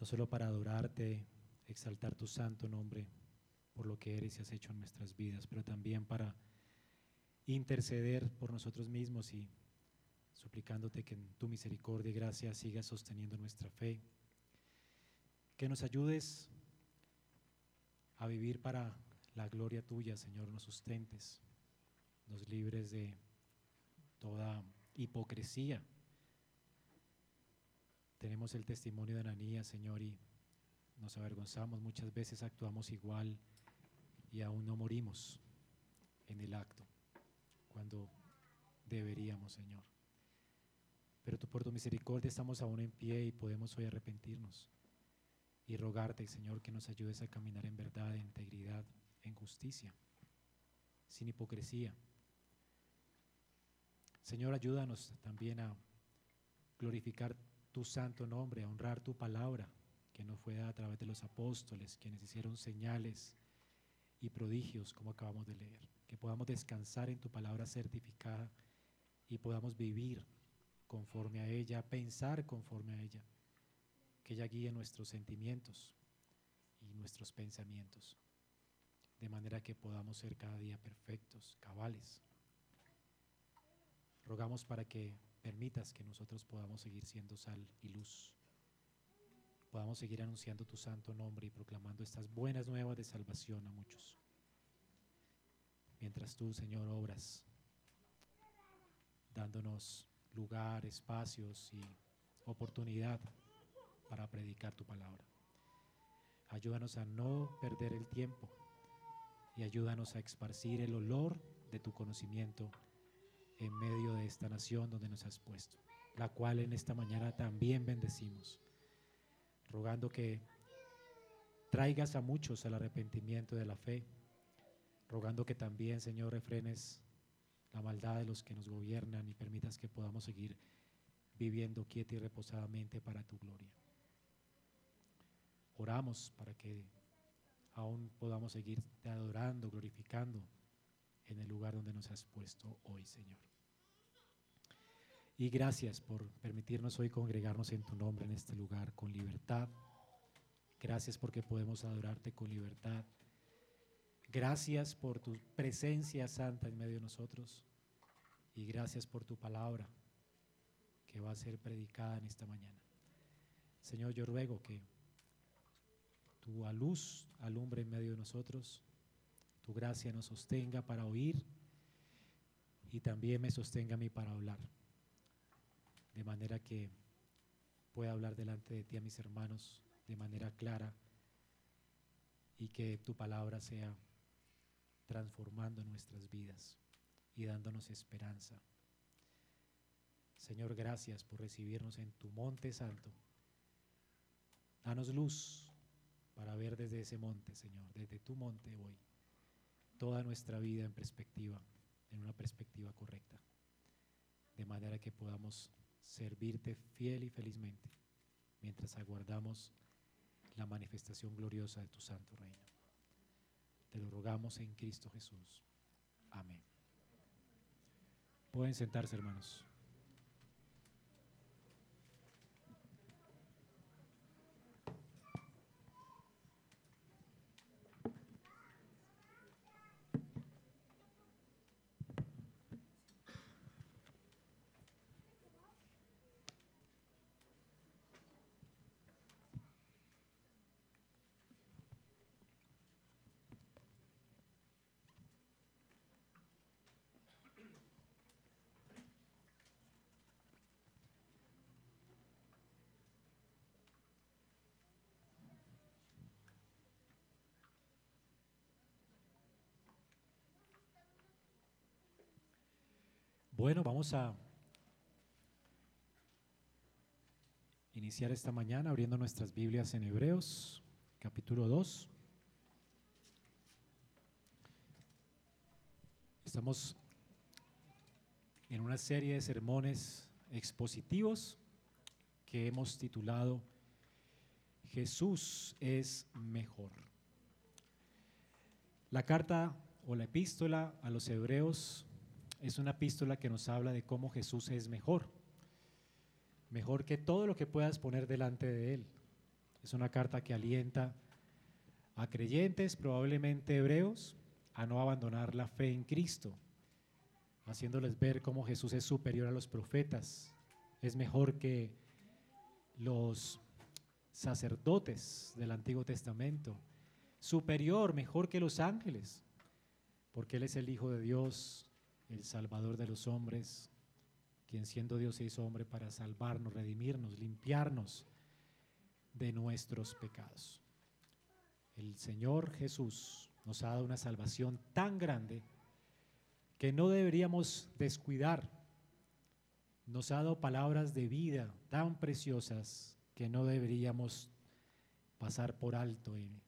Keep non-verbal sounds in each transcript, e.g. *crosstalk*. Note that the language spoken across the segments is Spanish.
no solo para adorarte, exaltar tu santo nombre por lo que eres y has hecho en nuestras vidas, pero también para interceder por nosotros mismos y suplicándote que en tu misericordia y gracia sigas sosteniendo nuestra fe, que nos ayudes a vivir para la gloria tuya, Señor, nos sustentes, nos libres de toda hipocresía. Tenemos el testimonio de Ananías, Señor, y nos avergonzamos, muchas veces actuamos igual y aún no morimos en el acto, cuando deberíamos, Señor. Pero tú por tu misericordia estamos aún en pie y podemos hoy arrepentirnos y rogarte, Señor, que nos ayudes a caminar en verdad, en integridad, en justicia, sin hipocresía. Señor, ayúdanos también a glorificar tu santo nombre, a honrar tu palabra, que no fue dada a través de los apóstoles, quienes hicieron señales y prodigios, como acabamos de leer. Que podamos descansar en tu palabra certificada y podamos vivir conforme a ella, pensar conforme a ella. Que ella guíe nuestros sentimientos y nuestros pensamientos, de manera que podamos ser cada día perfectos, cabales. Rogamos para que permitas que nosotros podamos seguir siendo sal y luz podamos seguir anunciando tu santo nombre y proclamando estas buenas nuevas de salvación a muchos. Mientras tú, Señor, obras, dándonos lugar, espacios y oportunidad para predicar tu palabra. Ayúdanos a no perder el tiempo y ayúdanos a esparcir el olor de tu conocimiento en medio de esta nación donde nos has puesto, la cual en esta mañana también bendecimos rogando que traigas a muchos al arrepentimiento de la fe, rogando que también, Señor, refrenes la maldad de los que nos gobiernan y permitas que podamos seguir viviendo quieta y reposadamente para tu gloria. Oramos para que aún podamos seguir te adorando, glorificando en el lugar donde nos has puesto hoy, Señor. Y gracias por permitirnos hoy congregarnos en tu nombre en este lugar con libertad. Gracias porque podemos adorarte con libertad. Gracias por tu presencia santa en medio de nosotros. Y gracias por tu palabra que va a ser predicada en esta mañana. Señor, yo ruego que tu luz alumbre en medio de nosotros, tu gracia nos sostenga para oír y también me sostenga a mí para hablar de manera que pueda hablar delante de ti a mis hermanos de manera clara y que tu palabra sea transformando nuestras vidas y dándonos esperanza. Señor, gracias por recibirnos en tu monte santo. Danos luz para ver desde ese monte, Señor, desde tu monte hoy, toda nuestra vida en perspectiva, en una perspectiva correcta, de manera que podamos servirte fiel y felizmente mientras aguardamos la manifestación gloriosa de tu santo reino. Te lo rogamos en Cristo Jesús. Amén. Pueden sentarse, hermanos. Bueno, vamos a iniciar esta mañana abriendo nuestras Biblias en Hebreos, capítulo 2. Estamos en una serie de sermones expositivos que hemos titulado Jesús es mejor. La carta o la epístola a los hebreos es una epístola que nos habla de cómo Jesús es mejor, mejor que todo lo que puedas poner delante de Él, Es una carta que alienta a creyentes, probablemente hebreos, a no abandonar la fe en Cristo, haciéndoles ver cómo Jesús es superior a los profetas, es mejor que los sacerdotes del Antiguo Testamento, superior, mejor que los ángeles, porque Él es el Hijo de Dios, el Salvador de los hombres, quien siendo Dios se hizo hombre para salvarnos, redimirnos, limpiarnos de nuestros pecados. El Señor Jesús nos ha dado una salvación tan grande que no deberíamos descuidar. Nos ha dado palabras de vida tan preciosas que no deberíamos pasar por alto, y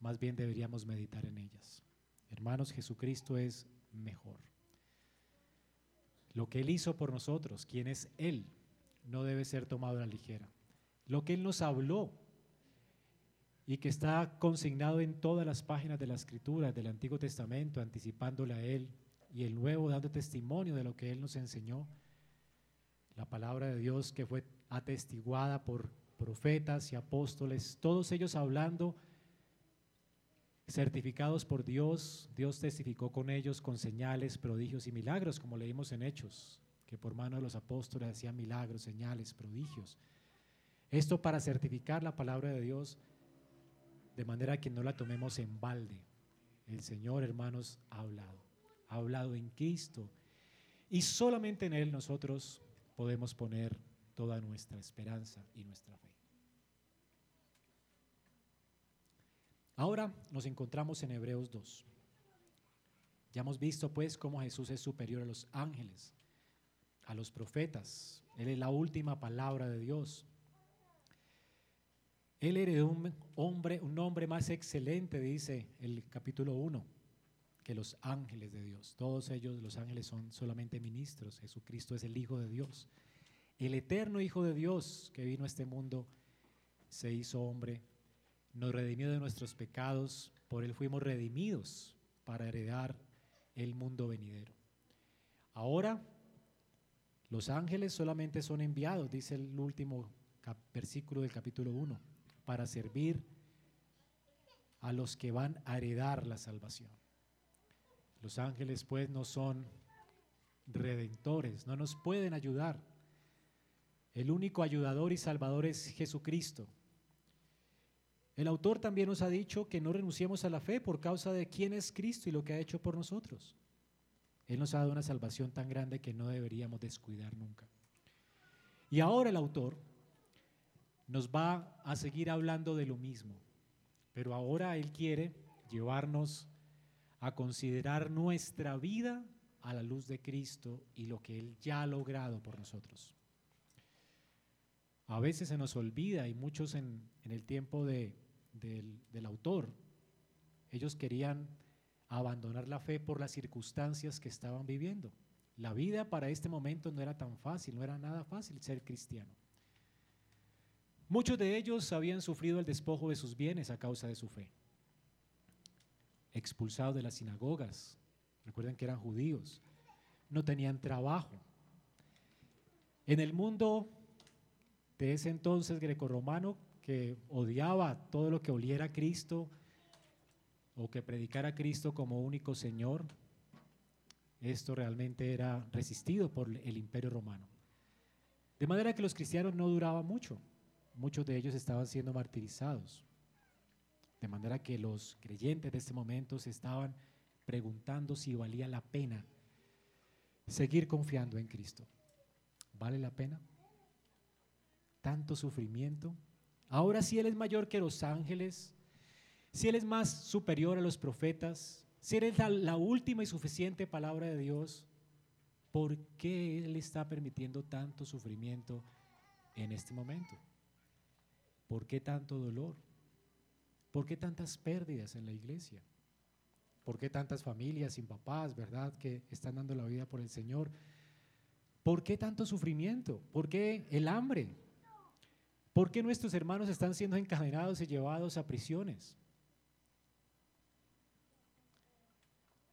más bien deberíamos meditar en ellas. Hermanos, Jesucristo es mejor. Lo que Él hizo por nosotros, quien es Él, no debe ser tomado a la ligera. Lo que Él nos habló y que está consignado en todas las páginas de la Escritura del Antiguo Testamento, anticipándole a Él, y el Nuevo dando testimonio de lo que Él nos enseñó. La palabra de Dios que fue atestiguada por profetas y apóstoles, todos ellos hablando certificados por Dios, Dios testificó con ellos con señales, prodigios y milagros, como leímos en Hechos, que por mano de los apóstoles hacían milagros, señales, prodigios. Esto para certificar la palabra de Dios de manera que no la tomemos en balde. El Señor, hermanos, ha hablado, ha hablado en Cristo y solamente en Él nosotros podemos poner toda nuestra esperanza y nuestra fe. Ahora nos encontramos en Hebreos 2. Ya hemos visto pues cómo Jesús es superior a los ángeles, a los profetas. Él es la última palabra de Dios. Él era un hombre, un hombre más excelente, dice el capítulo 1, que los ángeles de Dios. Todos ellos, los ángeles, son solamente ministros. Jesucristo es el Hijo de Dios. El eterno Hijo de Dios que vino a este mundo se hizo hombre nos redimió de nuestros pecados, por Él fuimos redimidos para heredar el mundo venidero. Ahora, los ángeles solamente son enviados, dice el último versículo del capítulo 1, para servir a los que van a heredar la salvación. Los ángeles pues no son redentores, no nos pueden ayudar. El único ayudador y salvador es Jesucristo. El autor también nos ha dicho que no renunciemos a la fe por causa de quién es Cristo y lo que ha hecho por nosotros. Él nos ha dado una salvación tan grande que no deberíamos descuidar nunca. Y ahora el autor nos va a seguir hablando de lo mismo, pero ahora él quiere llevarnos a considerar nuestra vida a la luz de Cristo y lo que Él ya ha logrado por nosotros. A veces se nos olvida y muchos en, en el tiempo de, del, autor. Ellos querían abandonar la fe por las circunstancias que estaban viviendo. La vida para este momento no era tan fácil, no era nada fácil ser cristiano. Muchos de ellos habían sufrido el despojo de sus bienes a causa de su fe. Expulsados de las sinagogas, recuerden que eran judíos, no tenían trabajo. En el mundo de ese entonces grecorromano, que odiaba todo lo que oliera a Cristo o que predicara a Cristo como único Señor, esto realmente era resistido por el imperio romano. De manera que los cristianos no duraban mucho, muchos de ellos estaban siendo martirizados. De manera que los creyentes de este momento se estaban preguntando si valía la pena seguir confiando en Cristo. ¿Vale la pena? ¿Tanto sufrimiento? Ahora si Él es mayor que los ángeles, si Él es más superior a los profetas, si Él es la, última y suficiente palabra de Dios, ¿por qué Él está permitiendo tanto sufrimiento en este momento? ¿Por qué tanto dolor? ¿Por qué tantas pérdidas en la iglesia? ¿Por qué tantas familias sin papás, verdad, que están dando la vida por el Señor? ¿Por qué tanto sufrimiento? ¿Por qué el hambre? ¿Por qué nuestros hermanos están siendo encadenados y llevados a prisiones?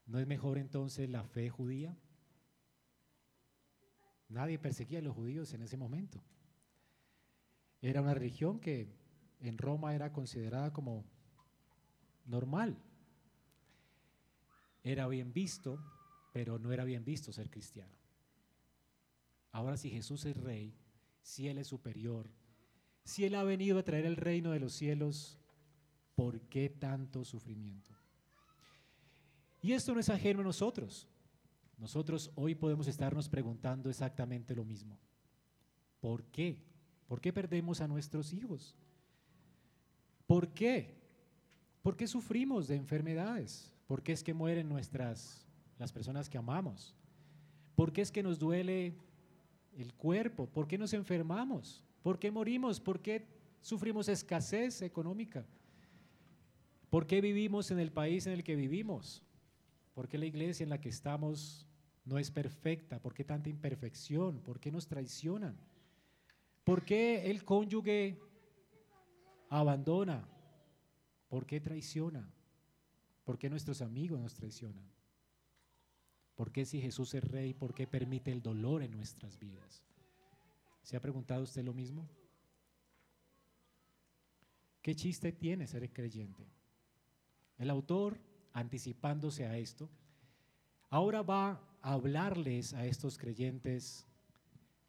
¿No es mejor entonces la fe judía? Nadie perseguía a los judíos en ese momento. Era una religión que en Roma era considerada como normal. Era bien visto, pero no era bien visto ser cristiano. Ahora si Jesús es rey, si Él es superior, si Él ha venido a traer el reino de los cielos, ¿por qué tanto sufrimiento? Y esto no es ajeno a nosotros. Nosotros hoy podemos estarnos preguntando exactamente lo mismo. ¿Por qué? ¿Por qué perdemos a nuestros hijos? ¿Por qué? ¿Por qué sufrimos de enfermedades? ¿Por qué es que mueren nuestras las personas que amamos? ¿Por qué es que nos duele el cuerpo? ¿Por qué nos enfermamos? ¿Por qué morimos? ¿Por qué sufrimos escasez económica? ¿Por qué vivimos en el país en el que vivimos? ¿Por qué la iglesia en la que estamos no es perfecta? ¿Por qué tanta imperfección? ¿Por qué nos traicionan? ¿Por qué el cónyuge abandona? ¿Por qué traiciona? ¿Por qué nuestros amigos nos traicionan? ¿Por qué si Jesús es rey, por qué permite el dolor en nuestras vidas? ¿Se ha preguntado usted lo mismo? ¿Qué chiste tiene ser creyente? El autor, anticipándose a esto, ahora va a hablarles a estos creyentes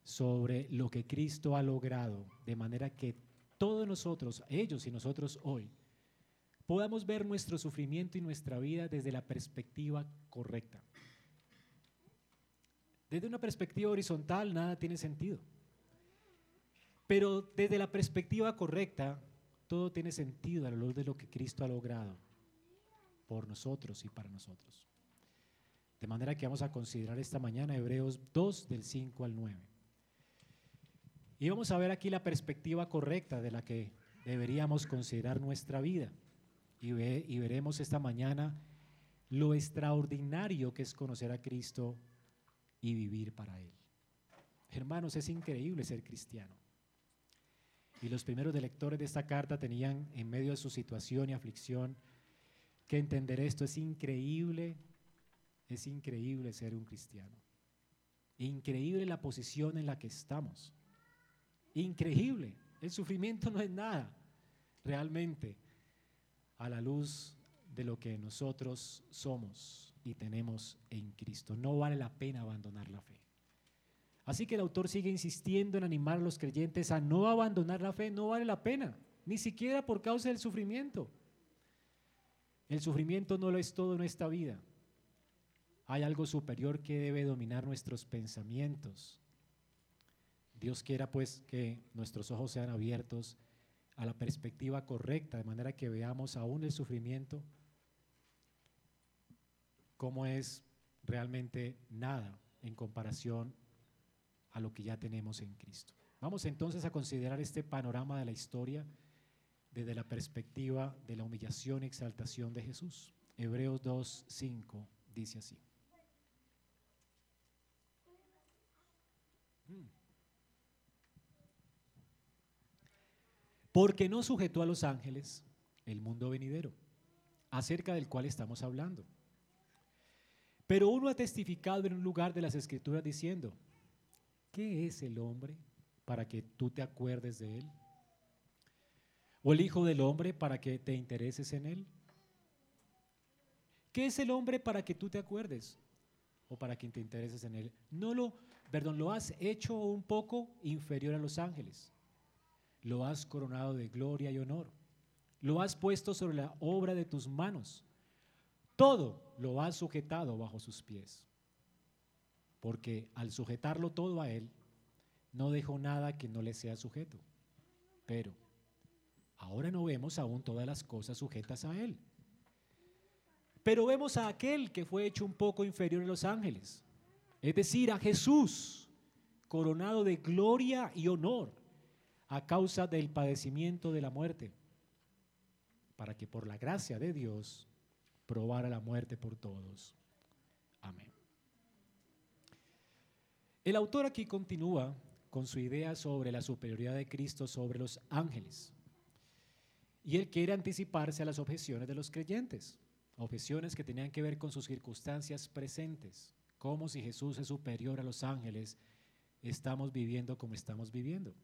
sobre lo que Cristo ha logrado, de manera que todos nosotros, ellos y nosotros hoy, podamos ver nuestro sufrimiento y nuestra vida desde la perspectiva correcta. Desde una perspectiva horizontal nada tiene sentido. Pero desde la perspectiva correcta, todo tiene sentido a la luz de lo que Cristo ha logrado por nosotros y para nosotros. De manera que vamos a considerar esta mañana Hebreos 2 del 5 al 9. Y vamos a ver aquí la perspectiva correcta de la que deberíamos considerar nuestra vida. Y, y veremos esta mañana lo extraordinario que es conocer a Cristo y vivir para Él. Hermanos, es increíble ser cristiano. Y los primeros lectores de esta carta tenían en medio de su situación y aflicción que entender esto es increíble, es increíble ser un cristiano. Increíble la posición en la que estamos. Increíble. El sufrimiento no es nada, realmente, a la luz de lo que nosotros somos y tenemos en Cristo. No vale la pena abandonar la fe. Así que el autor sigue insistiendo en animar a los creyentes a no abandonar la fe. No vale la pena, ni siquiera por causa del sufrimiento. El sufrimiento no lo es todo en esta vida. Hay algo superior que debe dominar nuestros pensamientos. Dios quiera pues que nuestros ojos sean abiertos a la perspectiva correcta, de manera que veamos aún el sufrimiento como es realmente nada en comparación a lo que ya tenemos en Cristo. Vamos entonces a considerar este panorama de la historia desde la perspectiva de la humillación y exaltación de Jesús. Hebreos 2, 5 dice así. Porque no sujetó a los ángeles el mundo venidero, acerca del cual estamos hablando. Pero uno ha testificado en un lugar de las escrituras diciendo, ¿qué es el hombre para que tú te acuerdes de él? ¿O el Hijo del Hombre para que te intereses en él? ¿Qué es el hombre para que tú te acuerdes? ¿O para que te intereses en él? No lo, perdón, lo has hecho un poco inferior a los ángeles. Lo has coronado de gloria y honor. Lo has puesto sobre la obra de tus manos. Todo lo has sujetado bajo sus pies. Porque al sujetarlo todo a él, no dejó nada que no le sea sujeto. Pero Ahora no vemos aún todas las cosas sujetas a Él. Pero vemos a aquel que fue hecho un poco inferior a los ángeles. Es decir, a Jesús, coronado de gloria y honor a causa del padecimiento de la muerte, para que por la gracia de Dios probara la muerte por todos. Amén. El autor aquí continúa con su idea sobre la superioridad de Cristo sobre los ángeles. Y él quiere anticiparse a las objeciones de los creyentes, objeciones que tenían que ver con sus circunstancias presentes, como si Jesús es superior a los ángeles, estamos viviendo como estamos viviendo.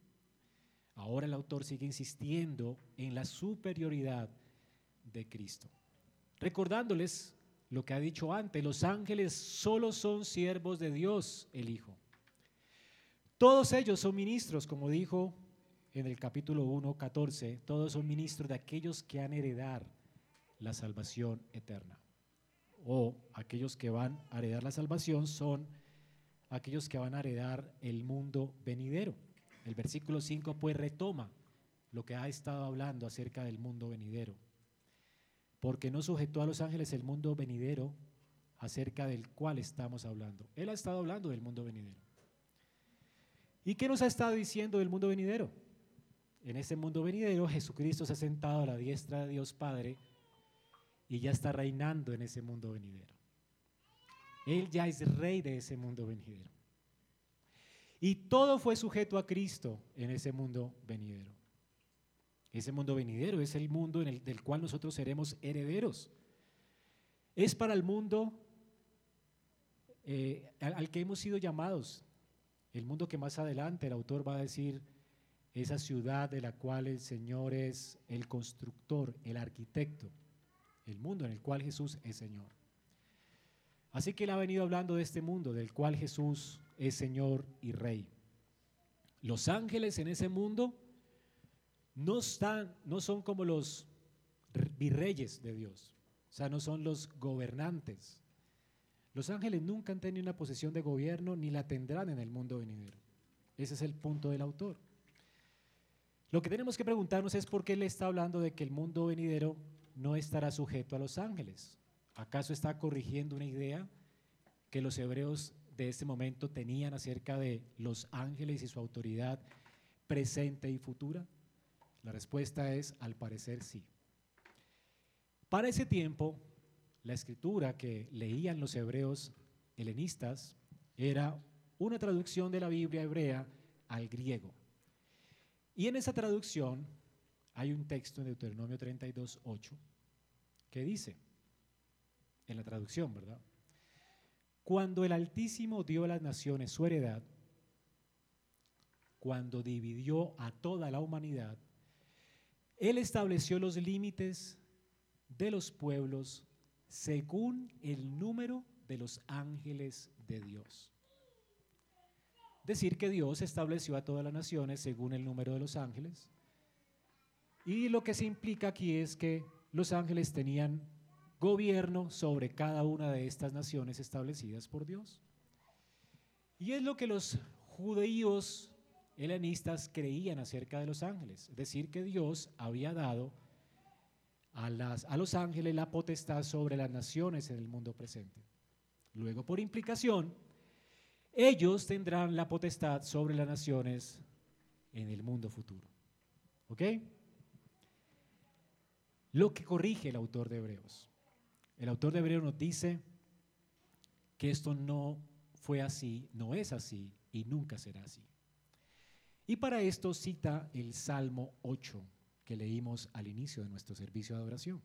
Ahora el autor sigue insistiendo en la superioridad de Cristo, recordándoles lo que ha dicho antes, los ángeles solo son siervos de Dios, el Hijo. Todos ellos son ministros, como dijo en el capítulo 1, 14, todos son ministros de aquellos que han heredar la salvación eterna. O aquellos que van a heredar la salvación son aquellos que van a heredar el mundo venidero. El versículo 5 pues retoma lo que ha estado hablando acerca del mundo venidero. Porque no sujetó a los ángeles el mundo venidero acerca del cual estamos hablando. Él ha estado hablando del mundo venidero. ¿Y qué nos ha estado diciendo del mundo venidero? En ese mundo venidero Jesucristo se ha sentado a la diestra de Dios Padre y ya está reinando en ese mundo venidero. Él ya es rey de ese mundo venidero. Y todo fue sujeto a Cristo en ese mundo venidero. Ese mundo venidero es el mundo en el, del cual nosotros seremos herederos. Es para el mundo eh, al que hemos sido llamados. El mundo que más adelante el autor va a decir, esa ciudad de la cual el Señor es el constructor, el arquitecto, el mundo en el cual Jesús es Señor. Así que él ha venido hablando de este mundo del cual Jesús es Señor y Rey. Los ángeles en ese mundo no, están, no son como los virreyes de Dios, o sea, no son los gobernantes. Los ángeles nunca han tenido una posición de gobierno ni la tendrán en el mundo venidero. Ese es el punto del autor. Lo que tenemos que preguntarnos es por qué él está hablando de que el mundo venidero no estará sujeto a los ángeles. ¿Acaso está corrigiendo una idea que los hebreos de este momento tenían acerca de los ángeles y su autoridad presente y futura? La respuesta es, al parecer, sí. Para ese tiempo, la escritura que leían los hebreos helenistas era una traducción de la Biblia hebrea al griego. Y en esa traducción hay un texto en Deuteronomio 32, 8 que dice, en la traducción, ¿verdad? Cuando el Altísimo dio a las naciones su heredad, cuando dividió a toda la humanidad, Él estableció los límites de los pueblos según el número de los ángeles de Dios decir que Dios estableció a todas las naciones según el número de los ángeles. Y lo que se implica aquí es que los ángeles tenían gobierno sobre cada una de estas naciones establecidas por Dios. Y es lo que los judíos helenistas creían acerca de los ángeles, es decir, que Dios había dado a, los ángeles la potestad sobre las naciones en el mundo presente. Luego, por implicación, ellos tendrán la potestad sobre las naciones en el mundo futuro. ¿Ok? Lo que corrige el autor de Hebreos. El autor de Hebreos nos dice que esto no fue así, no es así y nunca será así. Y para esto cita el Salmo 8 que leímos al inicio de nuestro servicio de adoración.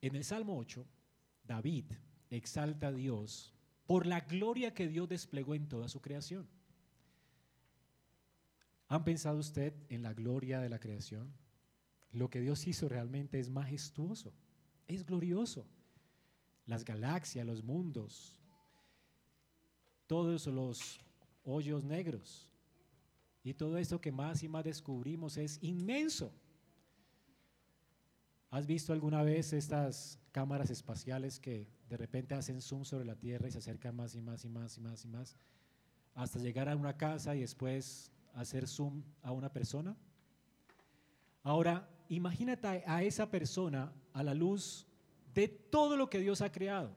En el Salmo 8, David exalta a Dios por la gloria que Dios desplegó en toda su creación. ¿Han pensado usted en la gloria de la creación? Lo que Dios hizo realmente es majestuoso, es glorioso. Las galaxias, los mundos, todos los hoyos negros y todo esto que más y más descubrimos es inmenso. ¿Has visto alguna vez estas cámaras espaciales que de repente hacen zoom sobre la Tierra y se acercan más y más y más y más y más, hasta llegar a una casa y después hacer zoom a una persona. Ahora, imagínate a esa persona a la luz de todo lo que Dios ha creado,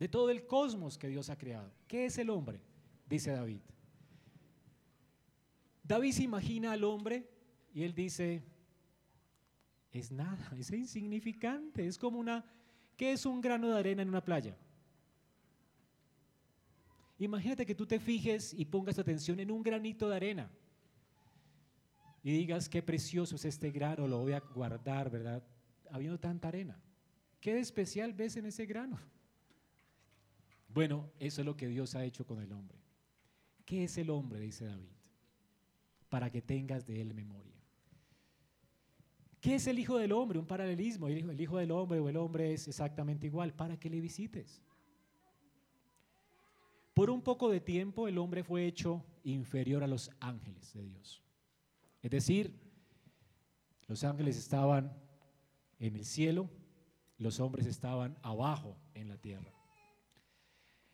de todo el cosmos que Dios ha creado. ¿Qué es el hombre? Dice David. David se imagina al hombre y él dice, es nada, *laughs* es insignificante, es como una ¿Qué es un grano de arena en una playa? Imagínate que tú te fijes y pongas atención en un granito de arena y digas qué precioso es este grano, lo voy a guardar, ¿verdad? Habiendo tanta arena. ¿Qué especial ves en ese grano? Bueno, eso es lo que Dios ha hecho con el hombre. ¿Qué es el hombre? dice David, para que tengas de él memoria. ¿Qué es el Hijo del Hombre? Un paralelismo. El hijo, el hijo del Hombre o el hombre es exactamente igual, para que le visites. Por un poco de tiempo el hombre fue hecho inferior a los ángeles de Dios. Es decir, los ángeles estaban en el cielo, los hombres estaban abajo en la tierra.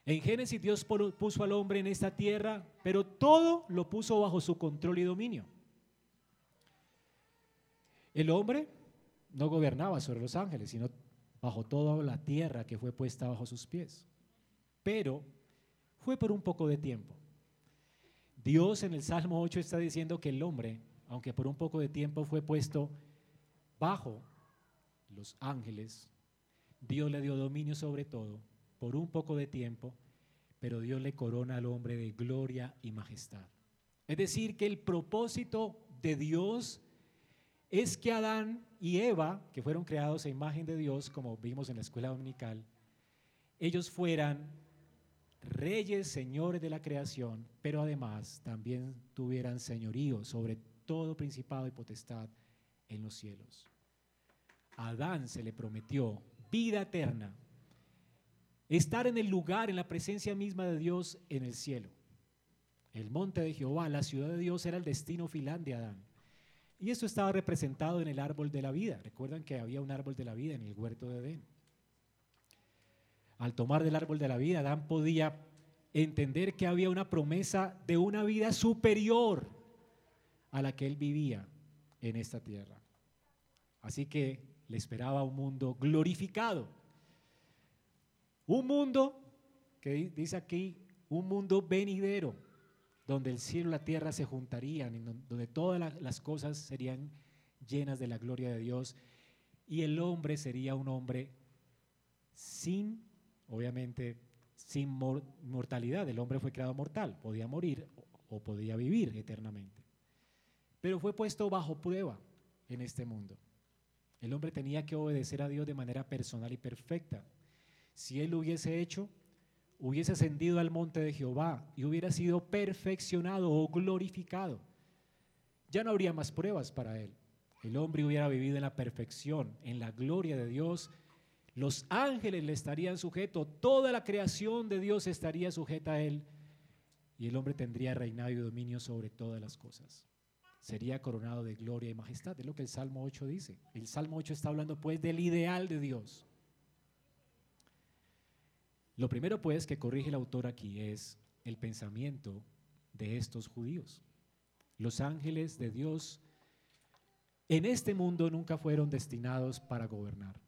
En Génesis Dios puso al hombre en esta tierra, pero todo lo puso bajo su control y dominio. El hombre no gobernaba sobre los ángeles, sino bajo toda la tierra que fue puesta bajo sus pies. Pero fue por un poco de tiempo. Dios en el Salmo 8 está diciendo que el hombre, aunque por un poco de tiempo fue puesto bajo los ángeles, Dios le dio dominio sobre todo por un poco de tiempo, pero Dios le corona al hombre de gloria y majestad. Es decir, que el propósito de Dios es que Adán y Eva, que fueron creados a imagen de Dios, como vimos en la escuela dominical, ellos fueran reyes, señores de la creación, pero además también tuvieran señorío sobre todo principado y potestad en los cielos. Adán se le prometió vida eterna, estar en el lugar, en la presencia misma de Dios en el cielo. El monte de Jehová, la ciudad de Dios, era el destino final de Adán. Y esto estaba representado en el árbol de la vida. Recuerdan que había un árbol de la vida en el huerto de Edén. Al tomar del árbol de la vida, Adán podía entender que había una promesa de una vida superior a la que él vivía en esta tierra. Así que le esperaba un mundo glorificado. Un mundo, que dice aquí, un mundo venidero, donde el cielo y la tierra se juntarían, donde todas las cosas serían llenas de la gloria de Dios y el hombre sería un hombre sin, obviamente, sin mortalidad. El hombre fue creado mortal, podía morir o podía vivir eternamente. Pero fue puesto bajo prueba en este mundo. El hombre tenía que obedecer a Dios de manera personal y perfecta. Si él lo hubiese hecho, hubiese ascendido al monte de Jehová y hubiera sido perfeccionado o glorificado. Ya no habría más pruebas para él. El hombre hubiera vivido en la perfección, en la gloria de Dios. Los ángeles le estarían sujetos, toda la creación de Dios estaría sujeta a él y el hombre tendría reinado y dominio sobre todas las cosas. Sería coronado de gloria y majestad, es lo que el Salmo 8 dice. El Salmo 8 está hablando pues del ideal de Dios. Lo primero pues que corrige el autor aquí es el pensamiento de estos judíos. Los ángeles de Dios en este mundo nunca fueron destinados para gobernar.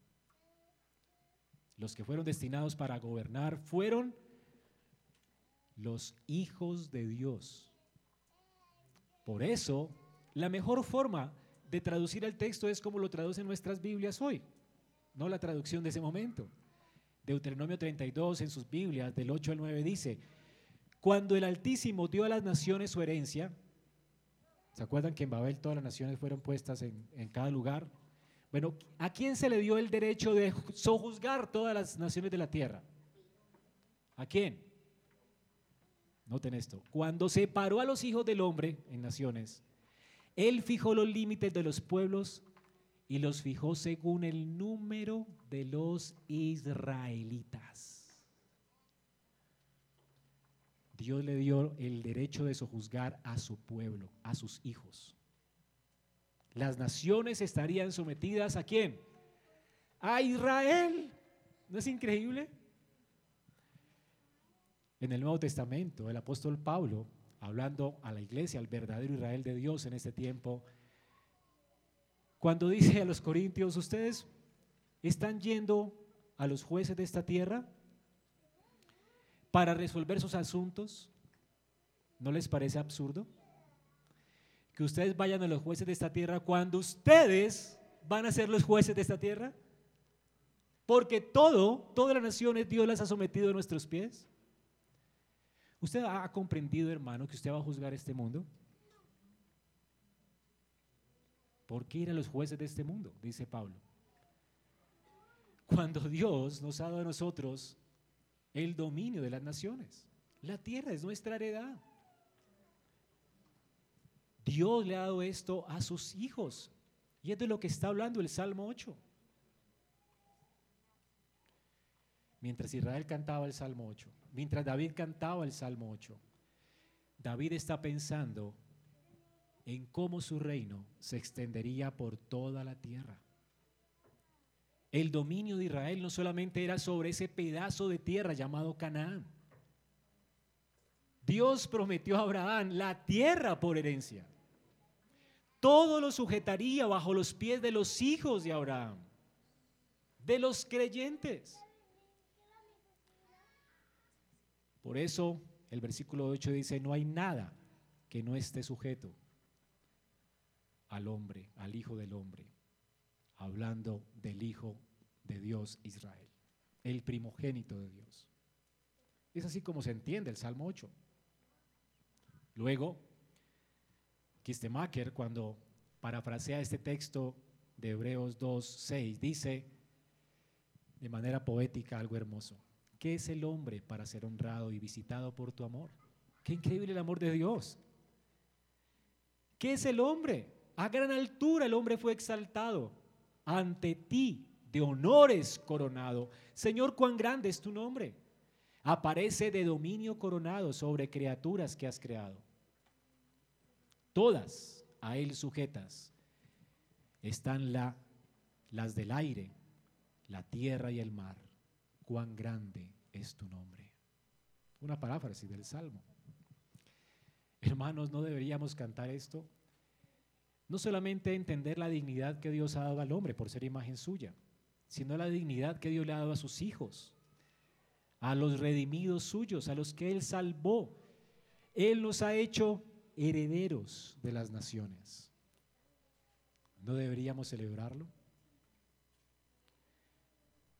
Los que fueron destinados para gobernar fueron los hijos de Dios. Por eso, la mejor forma de traducir el texto es como lo traducen nuestras Biblias hoy, no la traducción de ese momento. Deuteronomio 32 en sus Biblias, del 8 al 9, dice, cuando el Altísimo dio a las naciones su herencia, ¿se acuerdan que en Babel todas las naciones fueron puestas en, en cada lugar? Bueno, ¿a quién se le dio el derecho de sojuzgar todas las naciones de la tierra? ¿A quién? Noten esto. Cuando separó a los hijos del hombre en naciones, él fijó los límites de los pueblos y los fijó según el número de los israelitas. Dios le dio el derecho de sojuzgar a su pueblo, a sus hijos. Las naciones estarían sometidas a quién? A Israel. ¿No es increíble? En el Nuevo Testamento, el apóstol Pablo, hablando a la iglesia, al verdadero Israel de Dios en este tiempo, cuando dice a los corintios, ustedes están yendo a los jueces de esta tierra para resolver sus asuntos, ¿no les parece absurdo? Que ustedes vayan a los jueces de esta tierra cuando ustedes van a ser los jueces de esta tierra. Porque todo, todas las naciones Dios las ha sometido a nuestros pies. ¿Usted ha comprendido, hermano, que usted va a juzgar este mundo? ¿Por qué ir a los jueces de este mundo? Dice Pablo. Cuando Dios nos ha dado a nosotros el dominio de las naciones. La tierra es nuestra heredad. Dios le ha dado esto a sus hijos. Y es de lo que está hablando el Salmo 8. Mientras Israel cantaba el Salmo 8, mientras David cantaba el Salmo 8, David está pensando en cómo su reino se extendería por toda la tierra. El dominio de Israel no solamente era sobre ese pedazo de tierra llamado Canaán. Dios prometió a Abraham la tierra por herencia. Todo lo sujetaría bajo los pies de los hijos de Abraham, de los creyentes. Por eso el versículo 8 dice, no hay nada que no esté sujeto al hombre, al Hijo del Hombre, hablando del Hijo de Dios Israel, el primogénito de Dios. Es así como se entiende el Salmo 8. Luego, Kistemacher, cuando parafrasea este texto de Hebreos 2, 6, dice de manera poética algo hermoso. ¿Qué es el hombre para ser honrado y visitado por tu amor? Qué increíble el amor de Dios. ¿Qué es el hombre? A gran altura el hombre fue exaltado. Ante ti, de honores coronado. Señor, cuán grande es tu nombre. Aparece de dominio coronado sobre criaturas que has creado. Todas a él sujetas están la, las del aire, la tierra y el mar cuán grande es tu nombre. Una paráfrasis del Salmo. Hermanos, ¿no deberíamos cantar esto? No solamente entender la dignidad que Dios ha dado al hombre por ser imagen suya, sino la dignidad que Dios le ha dado a sus hijos, a los redimidos suyos, a los que Él salvó. Él nos ha hecho herederos de las naciones. ¿No deberíamos celebrarlo?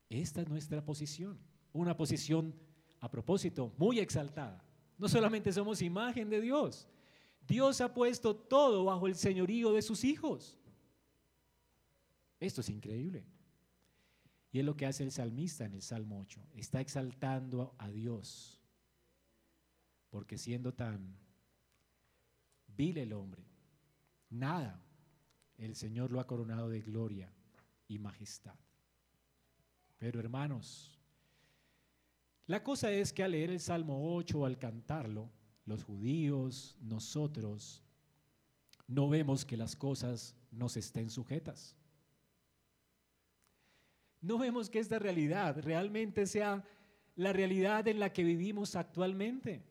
Esta es nuestra posición, una posición a propósito muy exaltada. No solamente somos imagen de Dios, Dios ha puesto todo bajo el señorío de sus hijos. Esto es increíble. Y es lo que hace el salmista en el Salmo 8. Está exaltando a Dios. Porque siendo tan vil el hombre, nada, el Señor lo ha coronado de gloria y majestad. Pero hermanos, la cosa es que al leer el Salmo 8 o al cantarlo, los judíos, nosotros, no vemos que las cosas nos estén sujetas. No vemos que esta realidad realmente sea la realidad en la que vivimos actualmente.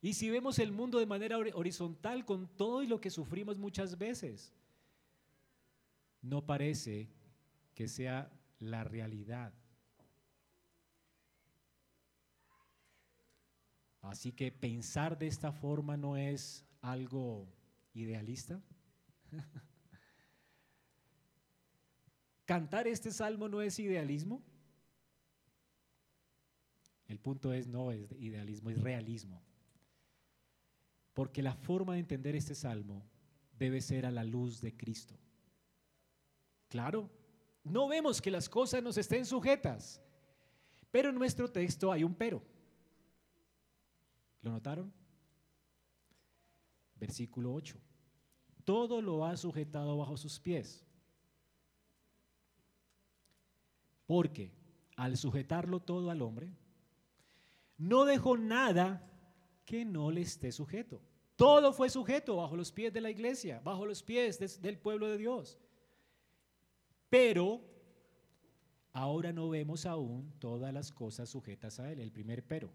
Y si vemos el mundo de manera horizontal con todo y lo que sufrimos muchas veces, no parece que sea la realidad. Así que pensar de esta forma no es algo idealista. *laughs* Cantar este salmo no es idealismo. El punto es no es idealismo, es realismo. Porque la forma de entender este salmo debe ser a la luz de Cristo. Claro, no vemos que las cosas nos estén sujetas. Pero en nuestro texto hay un pero. ¿Lo notaron? Versículo 8. Todo lo ha sujetado bajo sus pies. Porque al sujetarlo todo al hombre, no dejó nada que no le esté sujeto. Todo fue sujeto bajo los pies de la iglesia, bajo los pies del pueblo de Dios. Pero ahora no vemos aún todas las cosas sujetas a Él, el primer pero.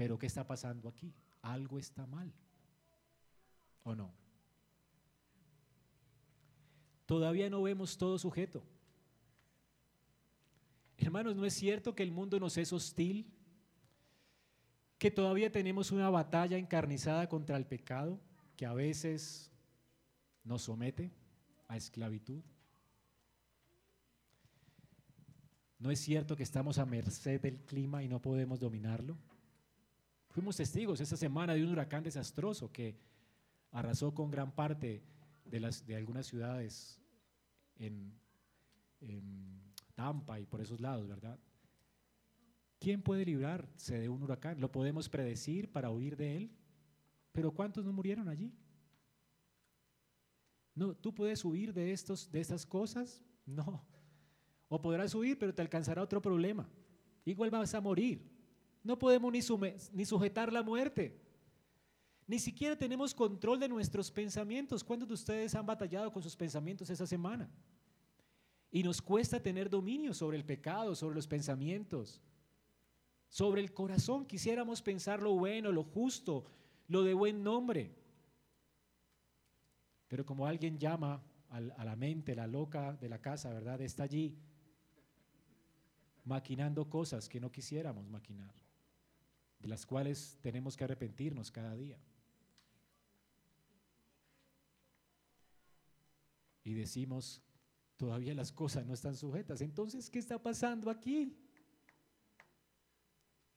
Pero ¿qué está pasando aquí? Algo está mal. ¿O no? Todavía no vemos todo sujeto. Hermanos, ¿no es cierto que el mundo nos es hostil? Que todavía tenemos una batalla encarnizada contra el pecado que a veces nos somete a esclavitud. ¿No es cierto que estamos a merced del clima y no podemos dominarlo? Fuimos testigos esta semana de un huracán desastroso que arrasó con gran parte de, algunas ciudades en, en Tampa y por esos lados, ¿verdad? ¿Quién puede librarse de un huracán? ¿Lo podemos predecir para huir de él? Pero ¿cuántos no murieron allí? No, ¿tú puedes huir de, estos, de estas cosas? No. O podrás huir, pero te alcanzará otro problema. Igual vas a morir. No podemos ni, sujetar la muerte. Ni siquiera tenemos control de nuestros pensamientos. ¿Cuántos de ustedes han batallado con sus pensamientos esa semana? Y nos cuesta tener dominio sobre el pecado, sobre los pensamientos, sobre el corazón. Quisiéramos pensar lo bueno, lo justo, lo de buen nombre. Pero como alguien llama a la mente, la loca de la casa, ¿verdad? Está allí maquinando cosas que no quisiéramos maquinar, de las cuales tenemos que arrepentirnos cada día. Y decimos, todavía las cosas no están sujetas. Entonces, ¿qué está pasando aquí?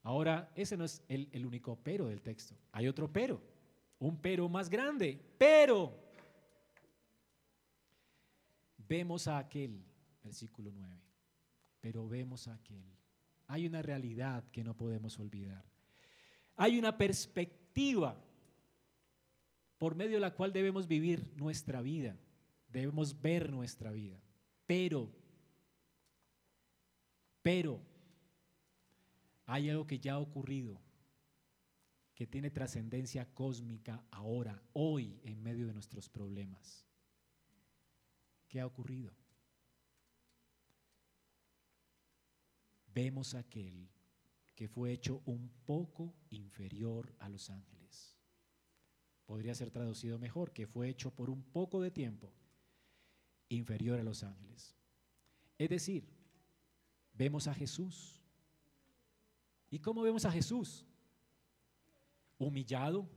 Ahora, ese no es el, el único pero del texto. Hay otro pero, un pero más grande. Pero vemos a aquel, versículo 9, pero vemos a aquel. Hay una realidad que no podemos olvidar. Hay una perspectiva por medio de la cual debemos vivir nuestra vida, debemos ver nuestra vida. Pero, pero, hay algo que ya ha ocurrido, que tiene trascendencia cósmica ahora, hoy, en medio de nuestros problemas. ¿Qué ha ocurrido? Vemos aquel que fue hecho un poco inferior a los ángeles. Podría ser traducido mejor, que fue hecho por un poco de tiempo inferior a los ángeles. Es decir, vemos a Jesús. ¿Y cómo vemos a Jesús? Humillado,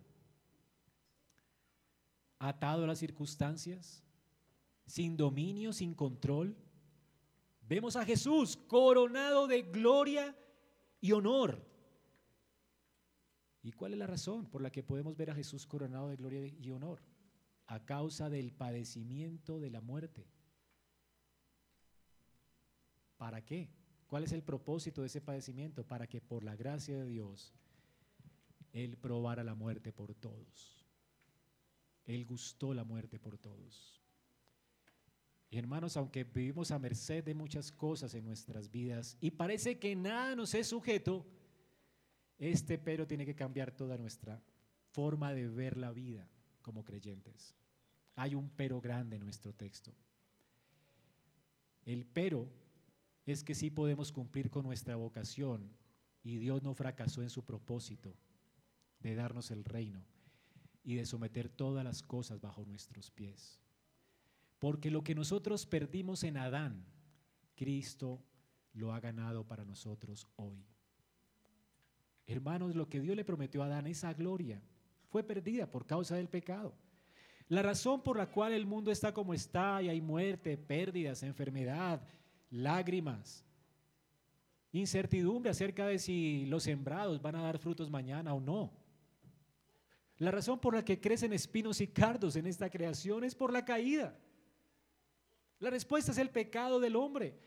atado a las circunstancias, sin dominio, sin control. Vemos a Jesús coronado de gloria y honor. ¿Y cuál es la razón por la que podemos ver a Jesús coronado de gloria y honor? A causa del padecimiento de la muerte. ¿Para qué? ¿Cuál es el propósito de ese padecimiento? Para que por la gracia de Dios Él probara la muerte por todos. Él gustó la muerte por todos. Y hermanos, aunque vivimos a merced de muchas cosas en nuestras vidas y parece que nada nos es sujeto, este pero tiene que cambiar toda nuestra forma de ver la vida como creyentes. Hay un pero grande en nuestro texto. El pero es que sí podemos cumplir con nuestra vocación y Dios no fracasó en su propósito de darnos el reino y de someter todas las cosas bajo nuestros pies. Porque lo que nosotros perdimos en Adán, Cristo lo ha ganado para nosotros hoy. Hermanos, lo que Dios le prometió a Adán, esa gloria, fue perdida por causa del pecado. La razón por la cual el mundo está como está y hay muerte, pérdidas, enfermedad, lágrimas, incertidumbre acerca de si los sembrados van a dar frutos mañana o no. La razón por la que crecen espinos y cardos en esta creación es por la caída. La respuesta es el pecado del hombre.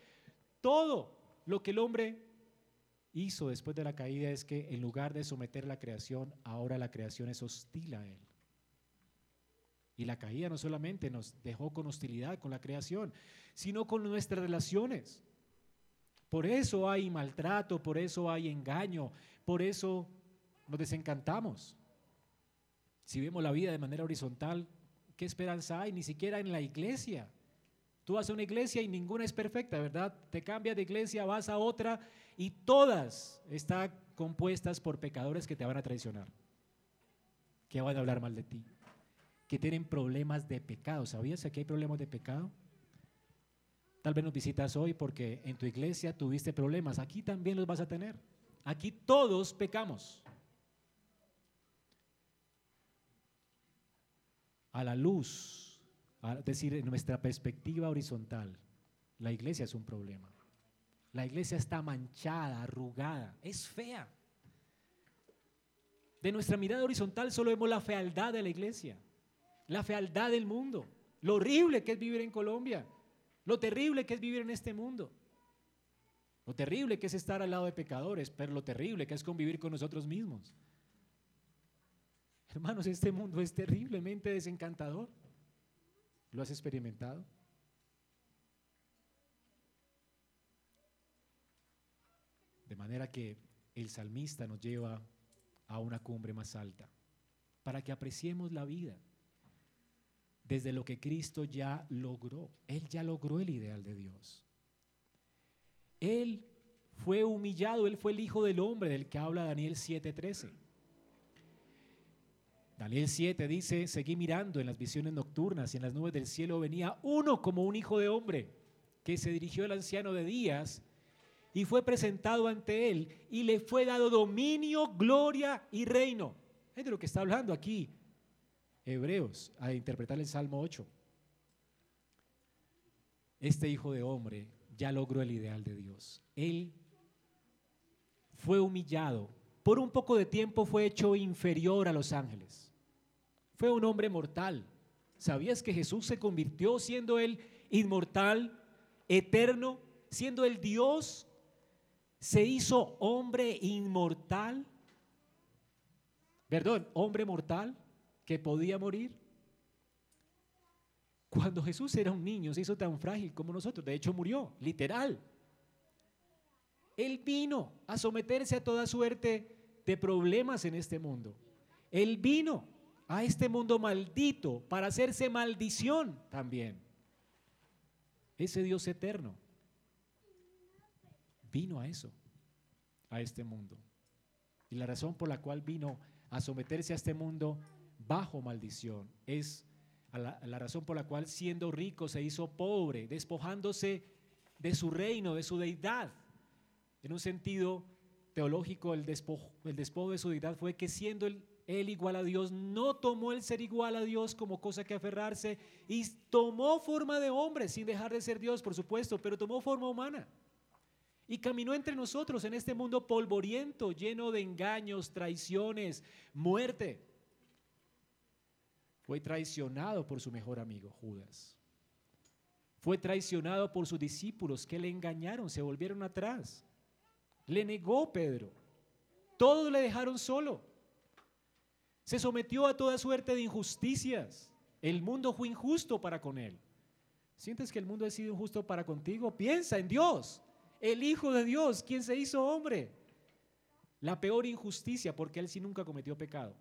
Todo lo que el hombre hizo después de la caída es que en lugar de someter la creación, ahora la creación es hostil a él. Y la caída no solamente nos dejó con hostilidad con la creación, sino con nuestras relaciones. Por eso hay maltrato, por eso hay engaño, por eso nos desencantamos. Si vemos la vida de manera horizontal, ¿qué esperanza hay? Ni siquiera en la iglesia. Tú vas a una iglesia y ninguna es perfecta, ¿verdad? Te cambias de iglesia, vas a otra y todas están compuestas por pecadores que te van a traicionar, que van a hablar mal de ti, que tienen problemas de pecado. ¿Sabías que hay problemas de pecado? Tal vez nos visitas hoy porque en tu iglesia tuviste problemas. Aquí también los vas a tener. Aquí todos pecamos. A la luz es decir, en nuestra perspectiva horizontal, la iglesia es un problema. La iglesia está manchada, arrugada, es fea. De nuestra mirada horizontal solo vemos la fealdad de la iglesia, la fealdad del mundo, lo horrible que es vivir en Colombia, lo terrible que es vivir en este mundo, lo terrible que es estar al lado de pecadores, pero lo terrible que es convivir con nosotros mismos. Hermanos, este mundo es terriblemente desencantador. ¿Lo has experimentado? De manera que el salmista nos lleva a una cumbre más alta, para que apreciemos la vida desde lo que Cristo ya logró. Él ya logró el ideal de Dios. Él fue humillado, Él fue el Hijo del Hombre del que habla Daniel 7:13. Daniel 7 dice, seguí mirando en las visiones nocturnas y en las nubes del cielo venía uno como un hijo de hombre, que se dirigió al anciano de días y fue presentado ante él y le fue dado dominio, gloria y reino. Es de lo que está hablando aquí Hebreos a interpretar el Salmo 8. Este hijo de hombre ya logró el ideal de Dios. Él fue humillado. Por un poco de tiempo fue hecho inferior a los ángeles. Fue un hombre mortal. ¿Sabías que Jesús se convirtió siendo él inmortal, eterno, siendo el Dios? Se hizo hombre inmortal. Perdón, hombre mortal que podía morir. Cuando Jesús era un niño se hizo tan frágil como nosotros. De hecho murió, literal. Él vino a someterse a toda suerte de problemas en este mundo. Él vino a este mundo maldito para hacerse maldición también. Ese Dios eterno vino a eso, a este mundo. Y la razón por la cual vino a someterse a este mundo bajo maldición es la, razón por la cual siendo rico se hizo pobre, despojándose de su reino, de su deidad en un sentido teológico, el despojo, el despojo de su deidad fue que siendo él, él igual a Dios, no tomó el ser igual a Dios como cosa que aferrarse y tomó forma de hombre, sin dejar de ser Dios, por supuesto, pero tomó forma humana. Y caminó entre nosotros en este mundo polvoriento, lleno de engaños, traiciones, muerte. Fue traicionado por su mejor amigo, Judas. Fue traicionado por sus discípulos que le engañaron, se volvieron atrás. Le negó Pedro. Todos le dejaron solo. Se sometió a toda suerte de injusticias. El mundo fue injusto para con él. ¿Sientes que el mundo ha sido injusto para contigo? Piensa en Dios, el Hijo de Dios, quien se hizo hombre. La peor injusticia, porque él sí nunca cometió pecado.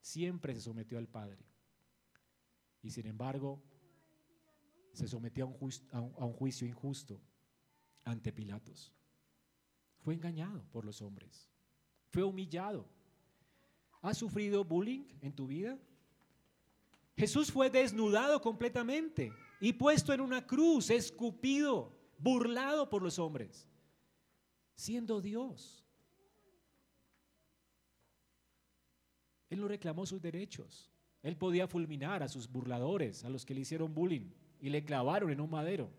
Siempre se sometió al Padre. Y sin embargo, se sometió a un, a un juicio injusto ante Pilatos. Fue engañado por los hombres. Fue humillado. ¿Has sufrido bullying en tu vida? Jesús fue desnudado completamente y puesto en una cruz, escupido, burlado por los hombres, siendo Dios. Él no reclamó sus derechos. Él podía fulminar a sus burladores, a los que le hicieron bullying y le clavaron en un madero.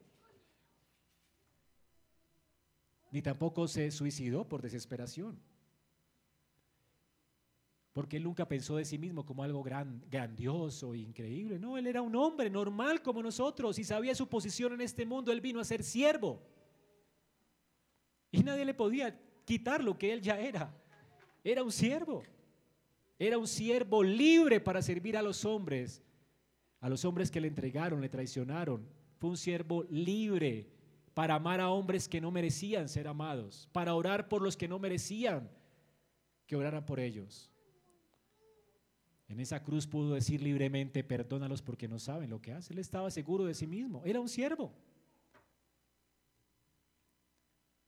ni tampoco se suicidó por desesperación. Porque él nunca pensó de sí mismo como algo gran, grandioso e increíble. No, él era un hombre normal como nosotros y sabía su posición en este mundo. Él vino a ser siervo. Y nadie le podía quitar lo que él ya era. Era un siervo. Era un siervo libre para servir a los hombres. A los hombres que le entregaron, le traicionaron. Fue un siervo libre para amar a hombres que no merecían ser amados, para orar por los que no merecían que oraran por ellos. En esa cruz pudo decir libremente, perdónalos porque no saben lo que hacen. Él estaba seguro de sí mismo, era un siervo.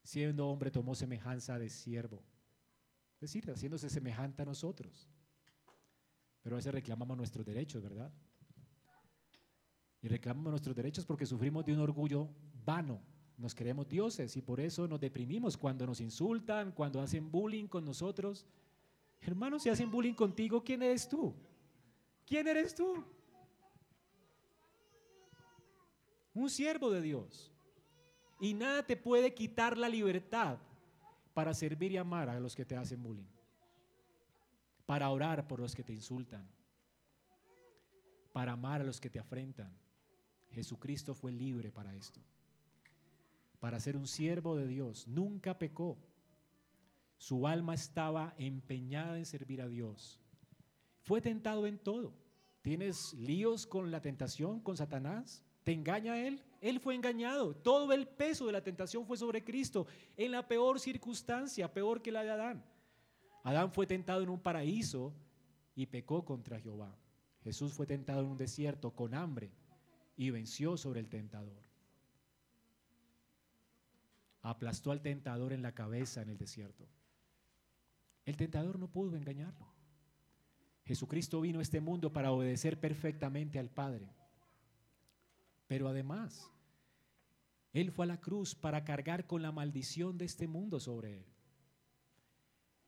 Siendo hombre tomó semejanza de siervo, es decir, haciéndose semejante a nosotros. Pero a veces reclamamos nuestros derechos, ¿verdad? Y reclamamos nuestros derechos porque sufrimos de un orgullo vano, nos creemos dioses y por eso nos deprimimos cuando nos insultan, cuando hacen bullying con nosotros. Hermanos, si hacen bullying contigo, ¿quién eres tú? ¿Quién eres tú? Un siervo de Dios. Y nada te puede quitar la libertad para servir y amar a los que te hacen bullying. Para orar por los que te insultan. Para amar a los que te afrentan. Jesucristo fue libre para esto para ser un siervo de Dios. Nunca pecó. Su alma estaba empeñada en servir a Dios. Fue tentado en todo, ¿Tienes líos con la tentación, con Satanás? ¿Te engaña él? Él fue engañado. Todo el peso de la tentación fue sobre Cristo, en la peor circunstancia, peor que la de Adán. Adán fue tentado en un paraíso y pecó contra Jehová. Jesús fue tentado en un desierto con hambre y venció sobre el tentador. Aplastó al tentador en la cabeza en el desierto. El tentador no pudo engañarlo. Jesucristo vino a este mundo para obedecer perfectamente al Padre. Pero además, Él fue a la cruz para cargar con la maldición de este mundo sobre Él.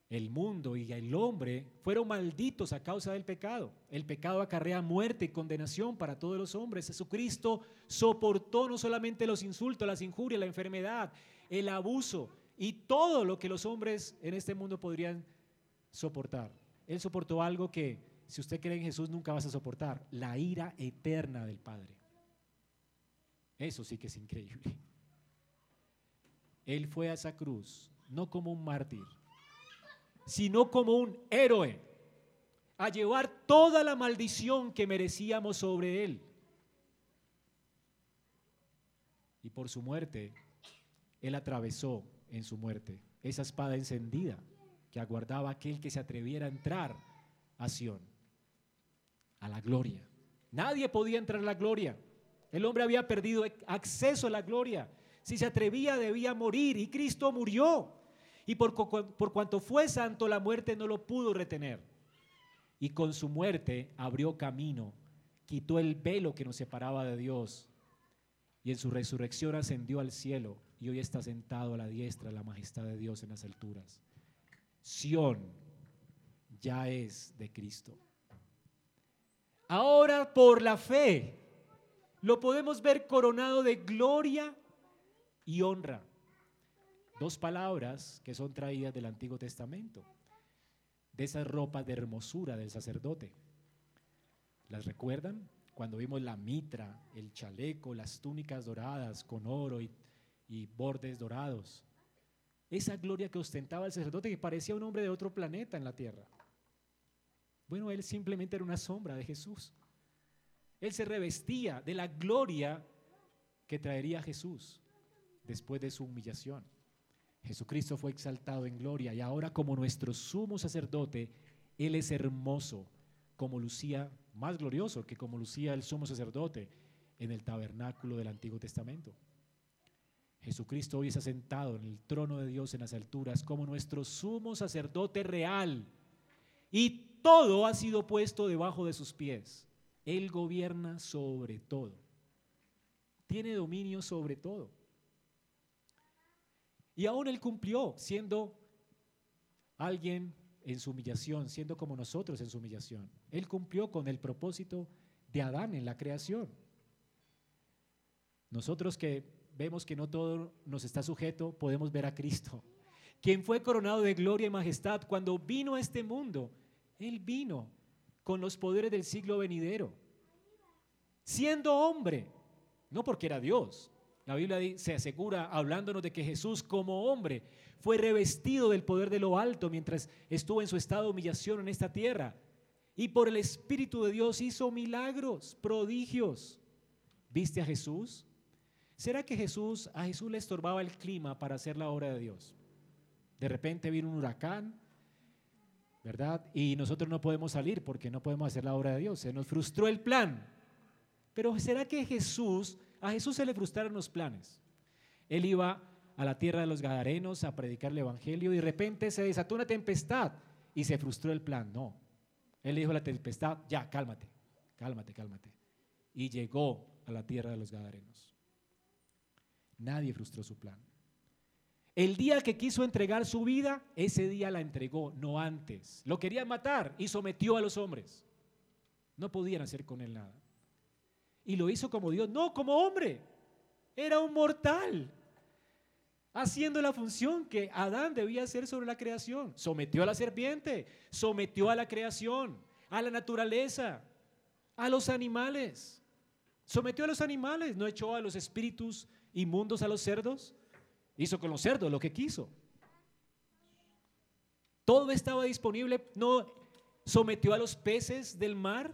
El mundo y el hombre fueron malditos a causa del pecado. El pecado acarrea muerte y condenación para todos los hombres. Jesucristo soportó no solamente los insultos, las injurias, la enfermedad, el abuso y todo lo que los hombres en este mundo podrían soportar. Él soportó algo que, si usted cree en Jesús, nunca vas a soportar, la ira eterna del Padre. Eso sí que es increíble. Él fue a esa cruz, no como un mártir, sino como un héroe, a llevar toda la maldición que merecíamos sobre él. Y por su muerte, él atravesó en su muerte esa espada encendida que aguardaba aquel que se atreviera a entrar a Sión, a la gloria. Nadie podía entrar a la gloria. El hombre había perdido acceso a la gloria. Si se atrevía debía morir y Cristo murió. Y por, por cuanto fue santo, la muerte no lo pudo retener. Y con su muerte abrió camino, quitó el velo que nos separaba de Dios. Y en su resurrección ascendió al cielo y hoy está sentado a la diestra de la majestad de Dios en las alturas. Sión ya es de Cristo. Ahora por la fe lo podemos ver coronado de gloria y honra. Dos palabras que son traídas del Antiguo Testamento, de esas ropas de hermosura del sacerdote. ¿Las recuerdan? Cuando vimos la mitra, el chaleco, las túnicas doradas con oro y, bordes dorados esa gloria que ostentaba el sacerdote que parecía un hombre de otro planeta en la tierra. Bueno, él simplemente era una sombra de Jesús. Él se revestía de la gloria que traería Jesús después de su humillación. Jesucristo fue exaltado en gloria y ahora como nuestro sumo sacerdote, Él es hermoso, como lucía, más glorioso que como lucía el sumo sacerdote en el tabernáculo del Antiguo Testamento. Jesucristo hoy está sentado en el trono de Dios en las alturas como nuestro sumo sacerdote real. Y todo ha sido puesto debajo de sus pies. Él gobierna sobre todo. Tiene dominio sobre todo. Y aún Él cumplió siendo alguien en su humillación, siendo como nosotros en su humillación. Él cumplió con el propósito de Adán en la creación. Nosotros que vemos que no todo nos está sujeto, podemos ver a Cristo, quien fue coronado de gloria y majestad cuando vino a este mundo. Él vino con los poderes del siglo venidero, siendo hombre, no porque era Dios. La Biblia se asegura, hablándonos de que Jesús como hombre fue revestido del poder de lo alto mientras estuvo en su estado de humillación en esta tierra. Y por el Espíritu de Dios hizo milagros, prodigios. ¿Viste a Jesús? ¿Será que Jesús, a Jesús le estorbaba el clima para hacer la obra de Dios? De repente vino un huracán, ¿verdad? Y nosotros no podemos salir porque no podemos hacer la obra de Dios. Se nos frustró el plan. Pero ¿será que Jesús, a Jesús se le frustraron los planes? Él iba a la tierra de los Gadarenos a predicar el Evangelio y de repente se desató una tempestad y se frustró el plan. No. Él dijo a la tempestad, ya, cálmate, cálmate, cálmate. Y llegó a la tierra de los Gadarenos. Nadie frustró su plan. El día que quiso entregar su vida, ese día la entregó, no antes. Lo querían matar y sometió a los hombres. No podían hacer con él nada. Y lo hizo como Dios, no como hombre. Era un mortal, haciendo la función que Adán debía hacer sobre la creación. Sometió a la serpiente, sometió a la creación, a la naturaleza, a los animales. Sometió a los animales, no echó a los espíritus inmundos a los cerdos? Hizo con los cerdos lo que quiso. Todo estaba disponible, no sometió a los peces del mar,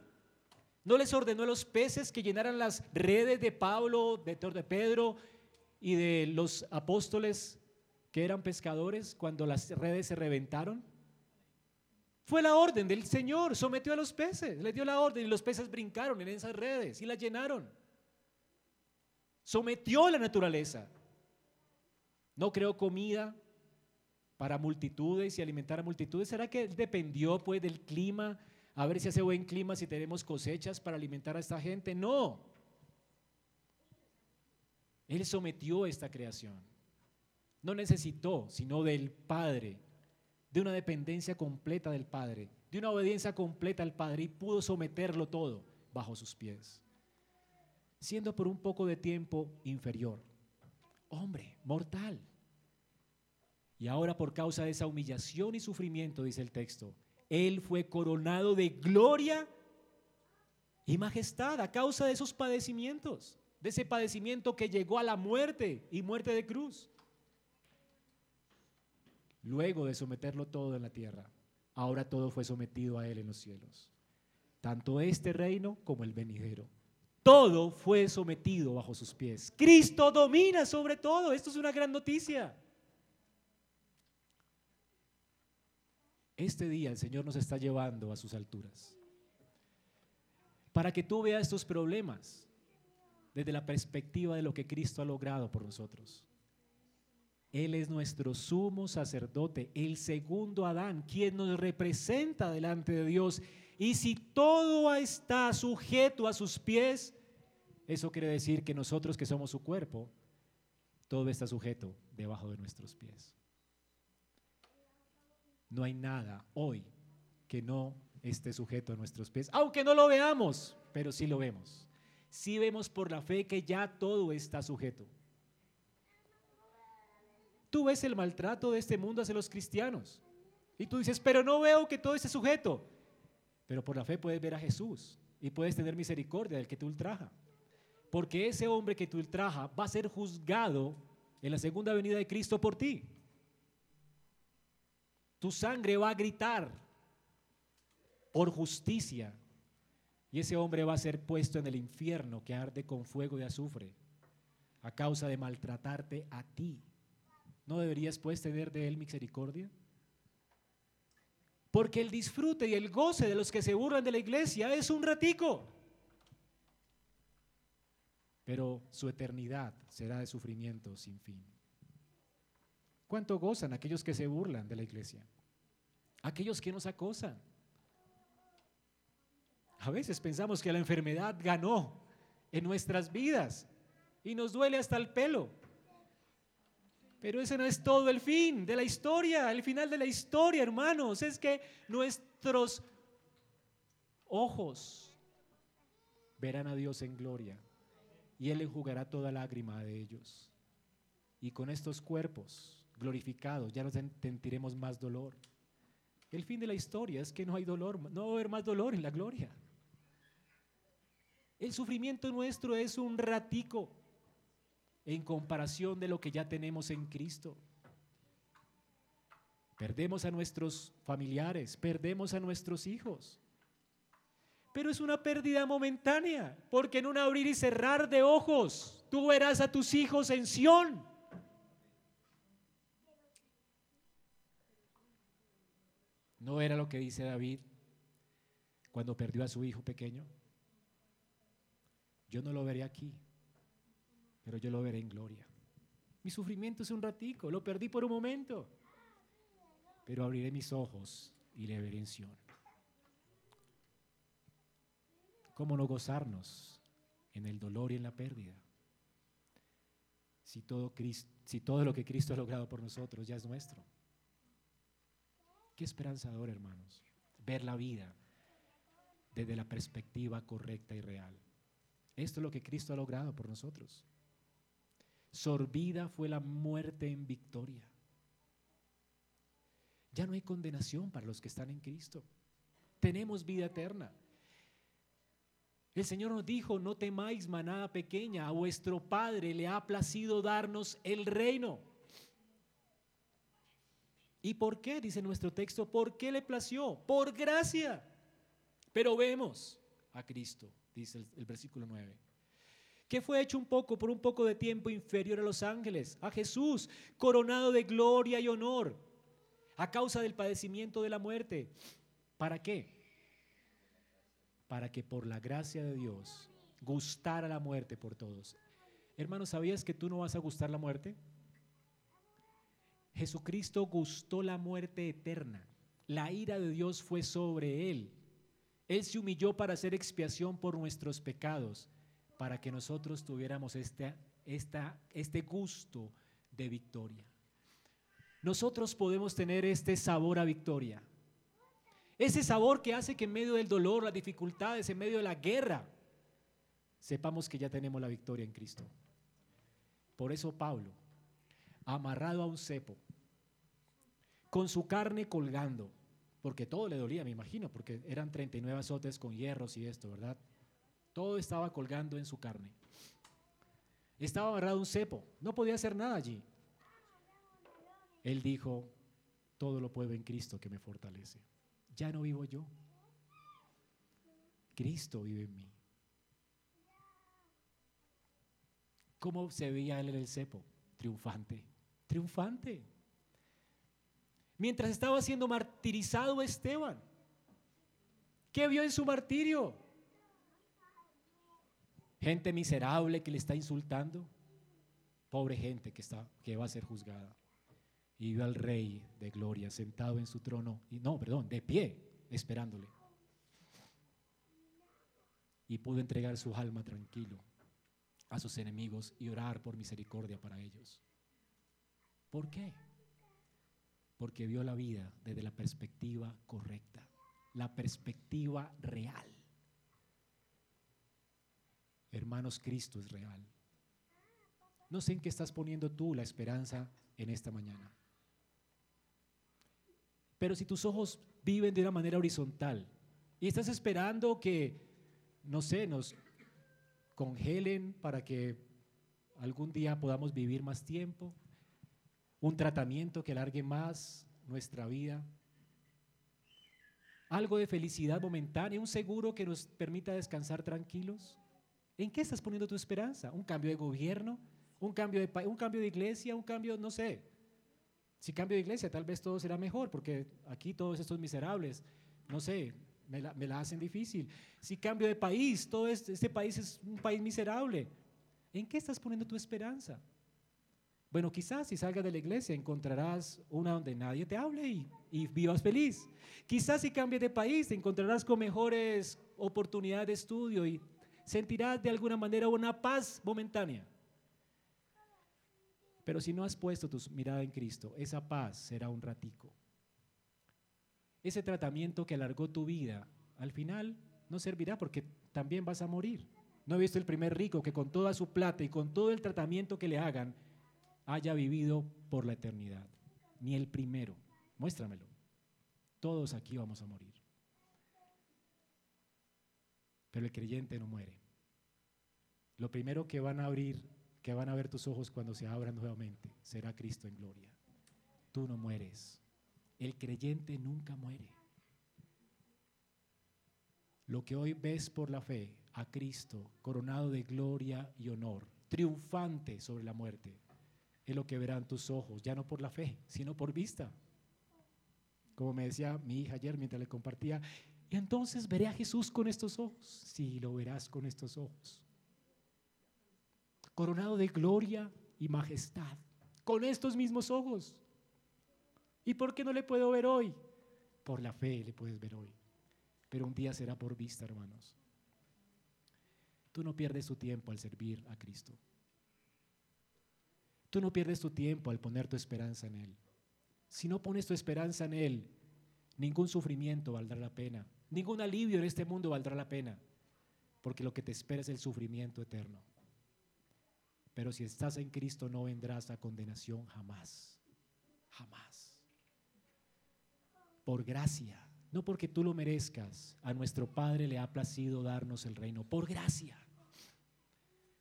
¿No les ordenó a los peces que llenaran las redes de Pablo, de, Pedro y de los apóstoles que eran pescadores cuando las redes se reventaron? Fue la orden del Señor, sometió a los peces, le dio la orden y los peces brincaron en esas redes y las llenaron. Sometió la naturaleza. No creó comida para multitudes y alimentar a multitudes. ¿Será que dependió pues del clima? A ver si hace buen clima, si tenemos cosechas para alimentar a esta gente. No. Él sometió esta creación. No necesitó, sino del Padre, de una dependencia completa del Padre, de una obediencia completa al Padre y pudo someterlo todo bajo sus pies, siendo por un poco de tiempo inferior. Hombre, mortal. Y ahora por causa de esa humillación y sufrimiento, dice el texto, Él fue coronado de gloria y majestad a causa de esos padecimientos, de ese padecimiento que llegó a la muerte y muerte de cruz. Luego de someterlo todo en la tierra, ahora todo fue sometido a Él en los cielos. Tanto este reino como el venidero. Todo fue sometido bajo sus pies. Cristo domina sobre todo. Esto es una gran noticia. Este día el Señor nos está llevando a sus alturas. Para que tú veas estos problemas desde la perspectiva de lo que Cristo ha logrado por nosotros. Él es nuestro sumo sacerdote, el segundo Adán, quien nos representa delante de Dios. Y si todo está sujeto a sus pies, eso quiere decir que nosotros que somos su cuerpo, todo está sujeto debajo de nuestros pies. No hay nada hoy que no esté sujeto a nuestros pies, aunque no lo veamos, pero sí lo vemos. Sí vemos por la fe que ya todo está sujeto. Tú ves el maltrato de este mundo hacia los cristianos y tú dices, pero no veo que todo esté sujeto. Pero por la fe puedes ver a Jesús y puedes tener misericordia del que te ultraja. Porque ese hombre que te ultraja va a ser juzgado en la segunda venida de Cristo por ti. Tu sangre va a gritar por justicia. Y ese hombre va a ser puesto en el infierno que arde con fuego y azufre a causa de maltratarte a ti. ¿No deberías pues tener de él misericordia? Porque el disfrute y el goce de los que se burlan de la iglesia es un ratico. Pero su eternidad será de sufrimiento sin fin. ¿Cuánto gozan aquellos que se burlan de la iglesia? Aquellos que nos acosan. A veces pensamos que la enfermedad ganó en nuestras vidas y nos duele hasta el pelo. Pero ese no es todo el fin de la historia, el final de la historia, hermanos. Es que nuestros ojos verán a Dios en gloria y Él enjugará toda lágrima de ellos. Y con estos cuerpos glorificados, ya no sentiremos más dolor. El fin de la historia es que no hay dolor, no va a haber más dolor en la gloria. El sufrimiento nuestro es un ratico en comparación de lo que ya tenemos en Cristo. Perdemos a nuestros familiares, perdemos a nuestros hijos. Pero es una pérdida momentánea, porque en un abrir y cerrar de ojos tú verás a tus hijos en Sión. ¿No era lo que dice David cuando perdió a su hijo pequeño? Yo no lo veré aquí, pero yo lo veré en gloria. Mi sufrimiento es un ratico, lo perdí por un momento, pero abriré mis ojos y le veré en Sion. ¿Cómo no gozarnos en el dolor y en la pérdida? Si todo, si todo lo que Cristo ha logrado por nosotros ya es nuestro. Qué esperanzador, hermanos, ver la vida desde la perspectiva correcta y real. Esto es lo que Cristo ha logrado por nosotros. Sorbida fue la muerte en victoria. Ya no hay condenación para los que están en Cristo. Tenemos vida eterna. El Señor nos dijo, no temáis manada pequeña, a vuestro Padre le ha placido darnos el reino. ¿Y por qué? Dice nuestro texto, ¿por qué le plació? Por gracia. Pero vemos a Cristo, dice el, el versículo 9 que fue hecho un poco por un poco de tiempo inferior a los ángeles, a Jesús, coronado de gloria y honor, a causa del padecimiento de la muerte. ¿Para qué? Para que por la gracia de Dios gustara la muerte por todos. Hermano, ¿sabías que tú no vas a gustar la muerte? Jesucristo gustó la muerte eterna. La ira de Dios fue sobre él. Él se humilló para hacer expiación por nuestros pecados para que nosotros tuviéramos este, este gusto de victoria. Nosotros podemos tener este sabor a victoria. Ese sabor que hace que en medio del dolor, las dificultades, en medio de la guerra, sepamos que ya tenemos la victoria en Cristo. Por eso Pablo, amarrado a un cepo, con su carne colgando, porque todo le dolía, me imagino, porque eran 39 azotes con hierros y esto, ¿verdad? Todo estaba colgando en su carne. Estaba amarrado un cepo, no podía hacer nada allí. Él dijo, todo lo puedo en Cristo que me fortalece. Ya no vivo yo. Cristo vive en mí. ¿Cómo se veía él en el cepo? Triunfante, triunfante. Mientras estaba siendo martirizado Esteban, ¿qué vio en su martirio? gente miserable que le está insultando, pobre gente que, está, que va a ser juzgada. Y vio al rey de gloria sentado en su trono, y no, perdón, de pie, esperándole. Y pudo entregar su alma tranquilo a sus enemigos y orar por misericordia para ellos. ¿Por qué? Porque vio la vida desde la perspectiva correcta, la perspectiva real. Hermanos, Cristo es real. No sé en qué estás poniendo tú la esperanza en esta mañana. Pero si tus ojos viven de una manera horizontal y estás esperando que, no sé, nos congelen para que algún día podamos vivir más tiempo, un tratamiento que alargue más nuestra vida, algo de felicidad momentánea, un seguro que nos permita descansar tranquilos. ¿En qué estás poniendo tu esperanza? ¿Un cambio de gobierno? ¿Un cambio de, un cambio de iglesia? ¿Un cambio, no sé? Si cambio de iglesia, tal vez todo será mejor, porque aquí todos estos miserables, no sé, me la, hacen difícil. Si cambio de país, todo este, este, país es un país miserable. ¿En qué estás poniendo tu esperanza? Bueno, quizás si salgas de la iglesia encontrarás una donde nadie te hable y, y vivas feliz. Quizás si cambies de país te encontrarás con mejores oportunidades de estudio y sentirás de alguna manera una paz momentánea. Pero si no has puesto tu mirada en Cristo, esa paz será un ratico. Ese tratamiento que alargó tu vida, al final no servirá porque también vas a morir. No he visto el primer rico que con toda su plata y con todo el tratamiento que le hagan haya vivido por la eternidad. Ni el primero. Muéstramelo. Todos aquí vamos a morir. Pero el creyente no muere. Lo primero que van a abrir, que van a ver tus ojos cuando se abran nuevamente, será Cristo en gloria. Tú no mueres. El creyente nunca muere. Lo que hoy ves por la fe a Cristo coronado de gloria y honor, triunfante sobre la muerte, es lo que verán tus ojos, ya no por la fe, sino por vista. Como me decía mi hija ayer mientras le compartía, y entonces veré a Jesús con estos ojos. Sí, lo verás con estos ojos. Coronado de gloria y majestad, con estos mismos ojos. ¿Y por qué no le puedo ver hoy? Por la fe le puedes ver hoy. Pero un día será por vista, hermanos. Tú no pierdes tu tiempo al servir a Cristo. Tú no pierdes tu tiempo al poner tu esperanza en Él. Si no pones tu esperanza en Él, ningún sufrimiento valdrá la pena. Ningún alivio en este mundo valdrá la pena, porque lo que te espera es el sufrimiento eterno. Pero si estás en Cristo no vendrás a condenación jamás, jamás. Por gracia, no porque tú lo merezcas, a nuestro Padre le ha placido darnos el reino, por gracia.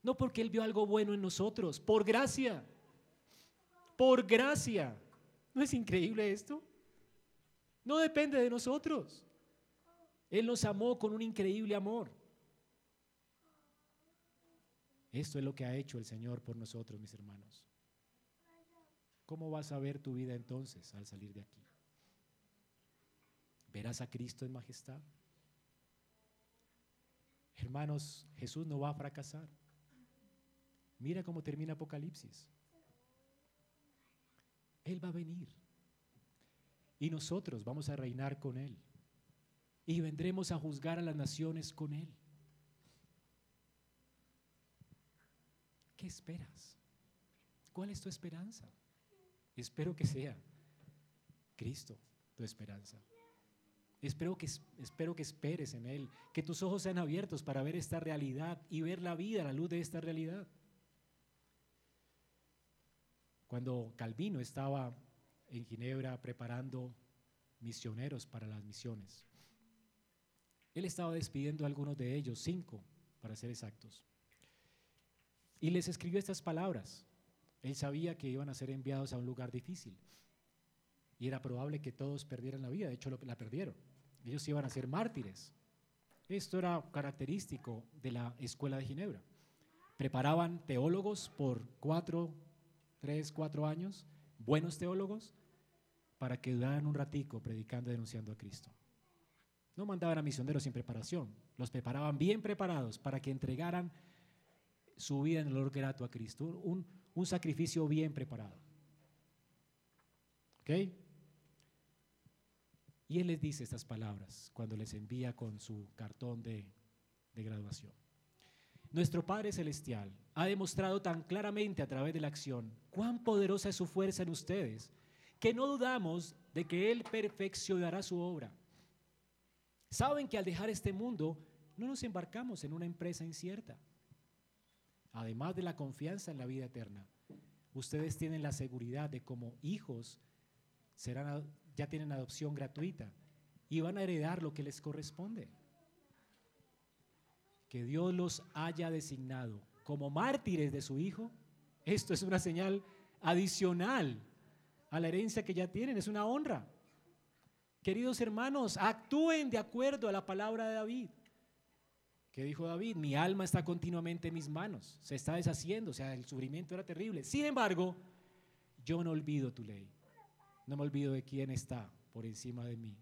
No porque Él vio algo bueno en nosotros, por gracia. Por gracia. ¿No es increíble esto? No depende de nosotros. Él nos amó con un increíble amor. Esto es lo que ha hecho el Señor por nosotros, mis hermanos. ¿Cómo vas a ver tu vida entonces al salir de aquí? ¿Verás a Cristo en majestad? Hermanos, Jesús no va a fracasar. Mira cómo termina Apocalipsis. Él va a venir. Y nosotros vamos a reinar con Él. Y vendremos a juzgar a las naciones con Él. ¿Qué esperas? ¿Cuál es tu esperanza? Espero que sea Cristo tu esperanza. Espero que, espero que esperes en Él, que tus ojos sean abiertos para ver esta realidad y ver la vida a la luz de esta realidad. Cuando Calvino estaba en Ginebra preparando misioneros para las misiones, él estaba despidiendo a algunos de ellos, cinco para ser exactos, y les escribió estas palabras. Él sabía que iban a ser enviados a un lugar difícil y era probable que todos perdieran la vida, de hecho la perdieron. Ellos iban a ser mártires. Esto era característico de la escuela de Ginebra. Preparaban teólogos por cuatro, tres, cuatro años, buenos teólogos, para que duraran un ratico predicando y denunciando a Cristo. No mandaban a misioneros sin preparación, los preparaban bien preparados para que entregaran su vida en el olor grato a Cristo, un, un sacrificio bien preparado. ¿Ok? Y Él les dice estas palabras cuando les envía con su cartón de, graduación. Nuestro Padre Celestial ha demostrado tan claramente a través de la acción cuán poderosa es su fuerza en ustedes, que no dudamos de que Él perfeccionará su obra. Saben que al dejar este mundo no nos embarcamos en una empresa incierta. Además de la confianza en la vida eterna, ustedes tienen la seguridad de como hijos serán ya tienen adopción gratuita y van a heredar lo que les corresponde. Que Dios los haya designado como mártires de su Hijo, esto es una señal adicional a la herencia que ya tienen, es una honra. Queridos hermanos, actúen de acuerdo a la palabra de David. ¿Qué dijo David? Mi alma está continuamente en mis manos, se está deshaciendo, o sea, el sufrimiento era terrible. Sin embargo, yo no olvido tu ley. No me olvido de quién está por encima de mí.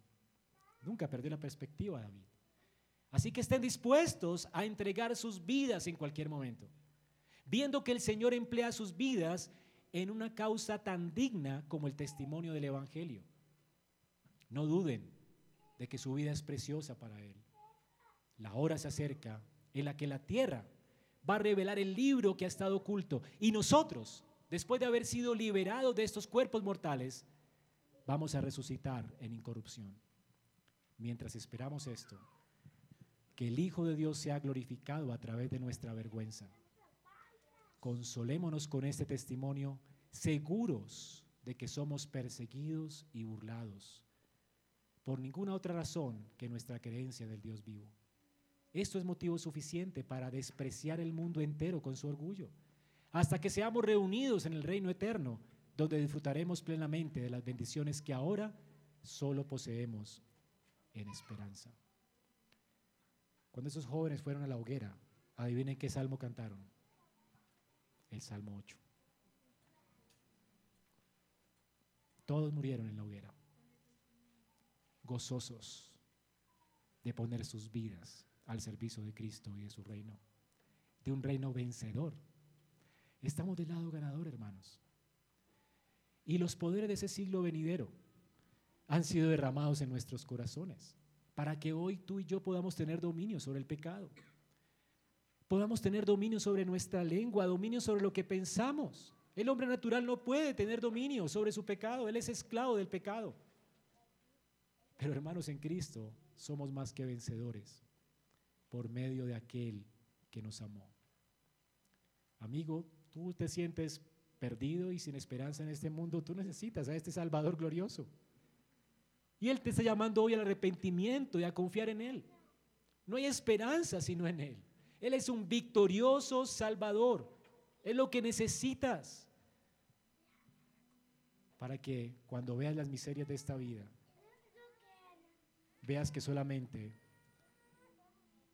Nunca perdió la perspectiva David. Así que estén dispuestos a entregar sus vidas en cualquier momento, viendo que el Señor emplea sus vidas en una causa tan digna como el testimonio del Evangelio. No duden de que su vida es preciosa para Él. La hora se acerca en la que la tierra va a revelar el libro que ha estado oculto y nosotros, después de haber sido liberados de estos cuerpos mortales, vamos a resucitar en incorrupción. Mientras esperamos esto, que el Hijo de Dios sea glorificado a través de nuestra vergüenza. Consolémonos con este testimonio, seguros de que somos perseguidos y burlados por ninguna otra razón que nuestra creencia del Dios vivo. Esto es motivo suficiente para despreciar el mundo entero con su orgullo, hasta que seamos reunidos en el reino eterno donde disfrutaremos plenamente de las bendiciones que ahora solo poseemos en esperanza. Cuando esos jóvenes fueron a la hoguera, adivinen qué salmo cantaron. El Salmo 8. Todos murieron en la hoguera, gozosos de poner sus vidas al servicio de Cristo y de su reino, de un reino vencedor. Estamos del lado ganador, hermanos y los poderes de ese siglo venidero han sido derramados en nuestros corazones para que hoy tú y yo podamos tener dominio sobre el pecado. Podamos tener dominio sobre nuestra lengua, dominio sobre lo que pensamos. El hombre natural no puede tener dominio sobre su pecado, él es esclavo del pecado. Pero hermanos, en Cristo somos más que vencedores por medio de aquel que nos amó. Amigo, tú te sientes perdido y sin esperanza en este mundo, tú necesitas a este Salvador glorioso. Y Él te está llamando hoy al arrepentimiento y a confiar en Él. No hay esperanza sino en Él. Él es un victorioso Salvador. Es lo que necesitas para que cuando veas las miserias de esta vida, veas que solamente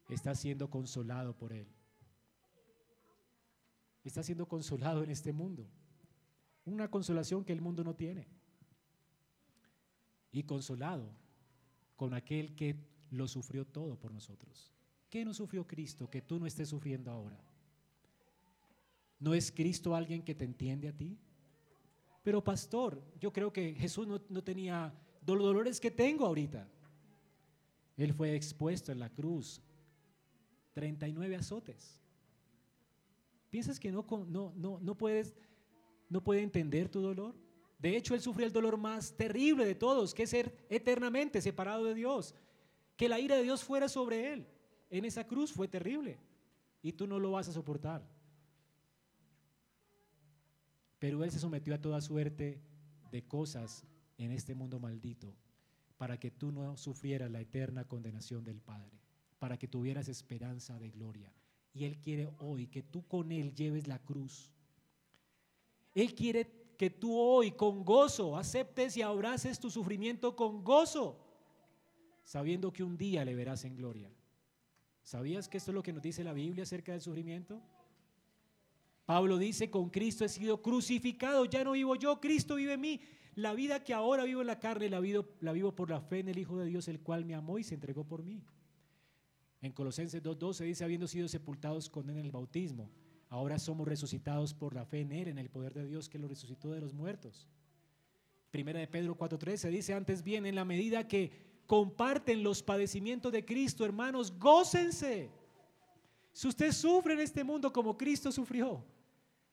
estás siendo consolado por Él. está siendo consolado en este mundo. Una consolación que el mundo no tiene. Y consolado con aquel que lo sufrió todo por nosotros. ¿Qué no sufrió Cristo que tú no estés sufriendo ahora? ¿No es Cristo alguien que te entiende a ti? Pero pastor, yo creo que Jesús no, no tenía los dolores que tengo ahorita. Él fue expuesto en la cruz 39 azotes. ¿Piensas que no, no, no, no puedes, no puede entender tu dolor? De hecho, él sufrió el dolor más terrible de todos, que es ser eternamente separado de Dios. Que la ira de Dios fuera sobre él. En esa cruz fue terrible. Y tú no lo vas a soportar. Pero él se sometió a toda suerte de cosas en este mundo maldito para que tú no sufrieras la eterna condenación del Padre, para que tuvieras esperanza de gloria. Y Él quiere hoy que tú con Él lleves la cruz. Él quiere que tú hoy con gozo aceptes y abraces tu sufrimiento con gozo, sabiendo que un día le verás en gloria. ¿Sabías que esto es lo que nos dice la Biblia acerca del sufrimiento? Pablo dice, con Cristo he sido crucificado, ya no vivo yo, Cristo vive en mí. La vida que ahora vivo en la carne la vivo, la vivo por la fe en el Hijo de Dios, el cual me amó y se entregó por mí. En Colosenses 2.12 dice, habiendo sido sepultados con él en el bautismo, ahora somos resucitados por la fe en él, en el poder de Dios que lo resucitó de los muertos. Primera de Pedro 4.13 dice, antes bien, en la medida que comparten los padecimientos de Cristo, hermanos, gócense. Si usted sufre en este mundo como Cristo sufrió,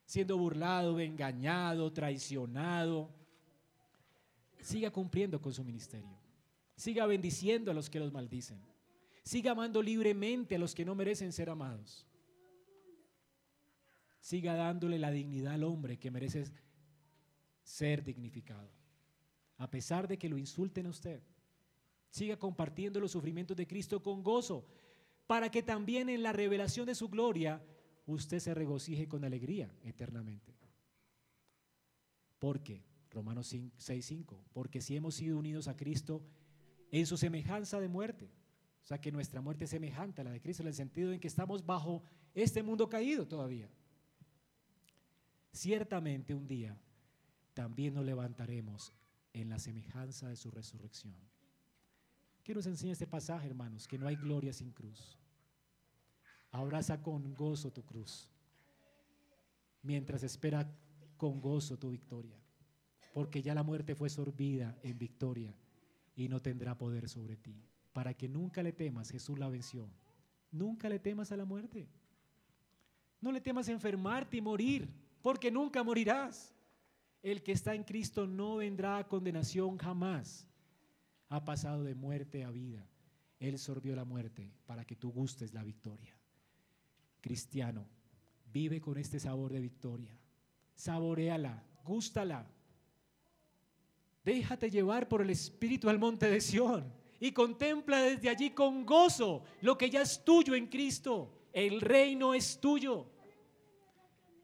siendo burlado, engañado, traicionado, siga cumpliendo con su ministerio. Siga bendiciendo a los que los maldicen. Siga amando libremente a los que no merecen ser amados. Siga dándole la dignidad al hombre que merece ser dignificado. A pesar de que lo insulten a usted. Siga compartiendo los sufrimientos de Cristo con gozo, para que también en la revelación de su gloria usted se regocije con alegría eternamente. ¿Por qué? Romanos 6:5, porque si hemos sido unidos a Cristo en su semejanza de muerte, o sea que nuestra muerte es semejante a la de Cristo en el sentido en que estamos bajo este mundo caído todavía. Ciertamente un día también nos levantaremos en la semejanza de su resurrección. ¿Qué nos enseña este pasaje, hermanos? Que no hay gloria sin cruz. Abraza con gozo tu cruz, mientras espera con gozo tu victoria, porque ya la muerte fue sorbida en victoria y no tendrá poder sobre ti para que nunca le temas, Jesús la venció. Nunca le temas a la muerte. No le temas enfermarte y morir, porque nunca morirás. El que está en Cristo no vendrá a condenación jamás. Ha pasado de muerte a vida. Él sorbió la muerte para que tú gustes la victoria. Cristiano, vive con este sabor de victoria. Saboreala, gústala. Déjate llevar por el Espíritu al monte de Sión y contempla desde allí con gozo lo que ya es tuyo en Cristo. El reino es tuyo.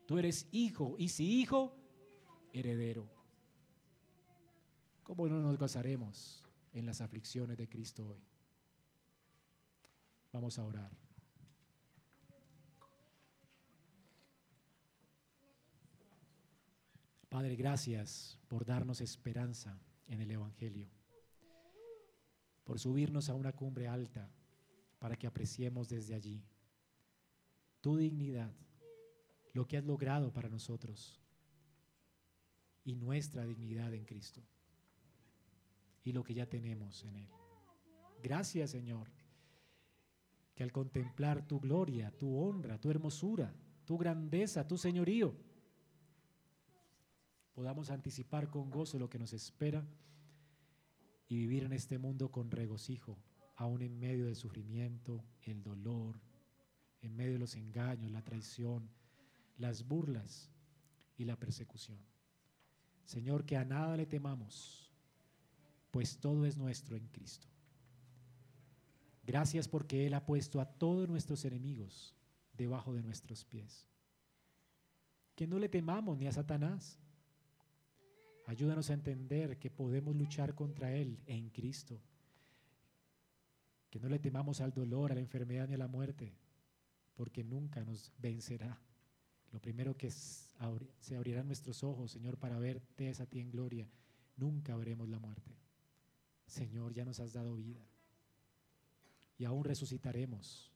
Tú eres hijo y si hijo, heredero. ¿Cómo no nos gozaremos en las aflicciones de Cristo hoy? Vamos a orar. Padre, gracias por darnos esperanza en el Evangelio por subirnos a una cumbre alta para que apreciemos desde allí tu dignidad, lo que has logrado para nosotros y nuestra dignidad en Cristo y lo que ya tenemos en Él. Gracias Señor, que al contemplar tu gloria, tu honra, tu hermosura, tu grandeza, tu señorío, podamos anticipar con gozo lo que nos espera y vivir en este mundo con regocijo, aún en medio del sufrimiento, el dolor, en medio de los engaños, la traición, las burlas y la persecución. Señor, que a nada le temamos, pues todo es nuestro en Cristo. Gracias porque Él ha puesto a todos nuestros enemigos debajo de nuestros pies. Que no le temamos ni a Satanás, Ayúdanos a entender que podemos luchar contra Él en Cristo. Que no le temamos al dolor, a la enfermedad ni a la muerte, porque nunca nos vencerá. Lo primero que se abrirán nuestros ojos, Señor, para verte es a ti en gloria. Nunca veremos la muerte. Señor, ya nos has dado vida. Y aún resucitaremos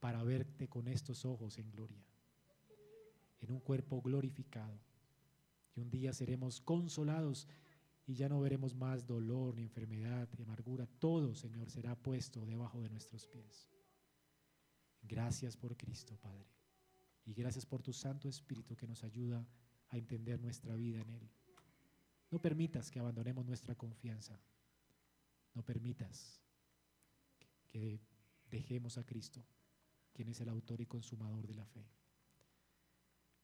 para verte con estos ojos en gloria, en un cuerpo glorificado. Y un día seremos consolados y ya no veremos más dolor, ni enfermedad, ni amargura. Todo, Señor, será puesto debajo de nuestros pies. Gracias por Cristo, Padre. Y gracias por tu Santo Espíritu que nos ayuda a entender nuestra vida en Él. No permitas que abandonemos nuestra confianza. No permitas que dejemos a Cristo quien es el autor y consumador de la fe.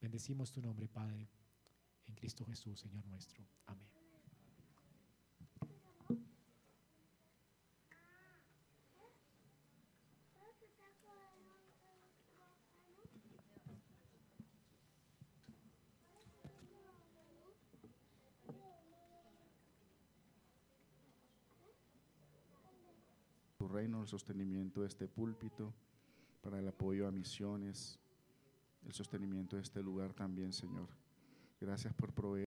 Bendecimos tu nombre, Padre, en Cristo Jesús, Señor nuestro. Amén. Tu reino, el sostenimiento de este púlpito para el apoyo a misiones, el sostenimiento de este lugar también, Señor. Gracias por proveer.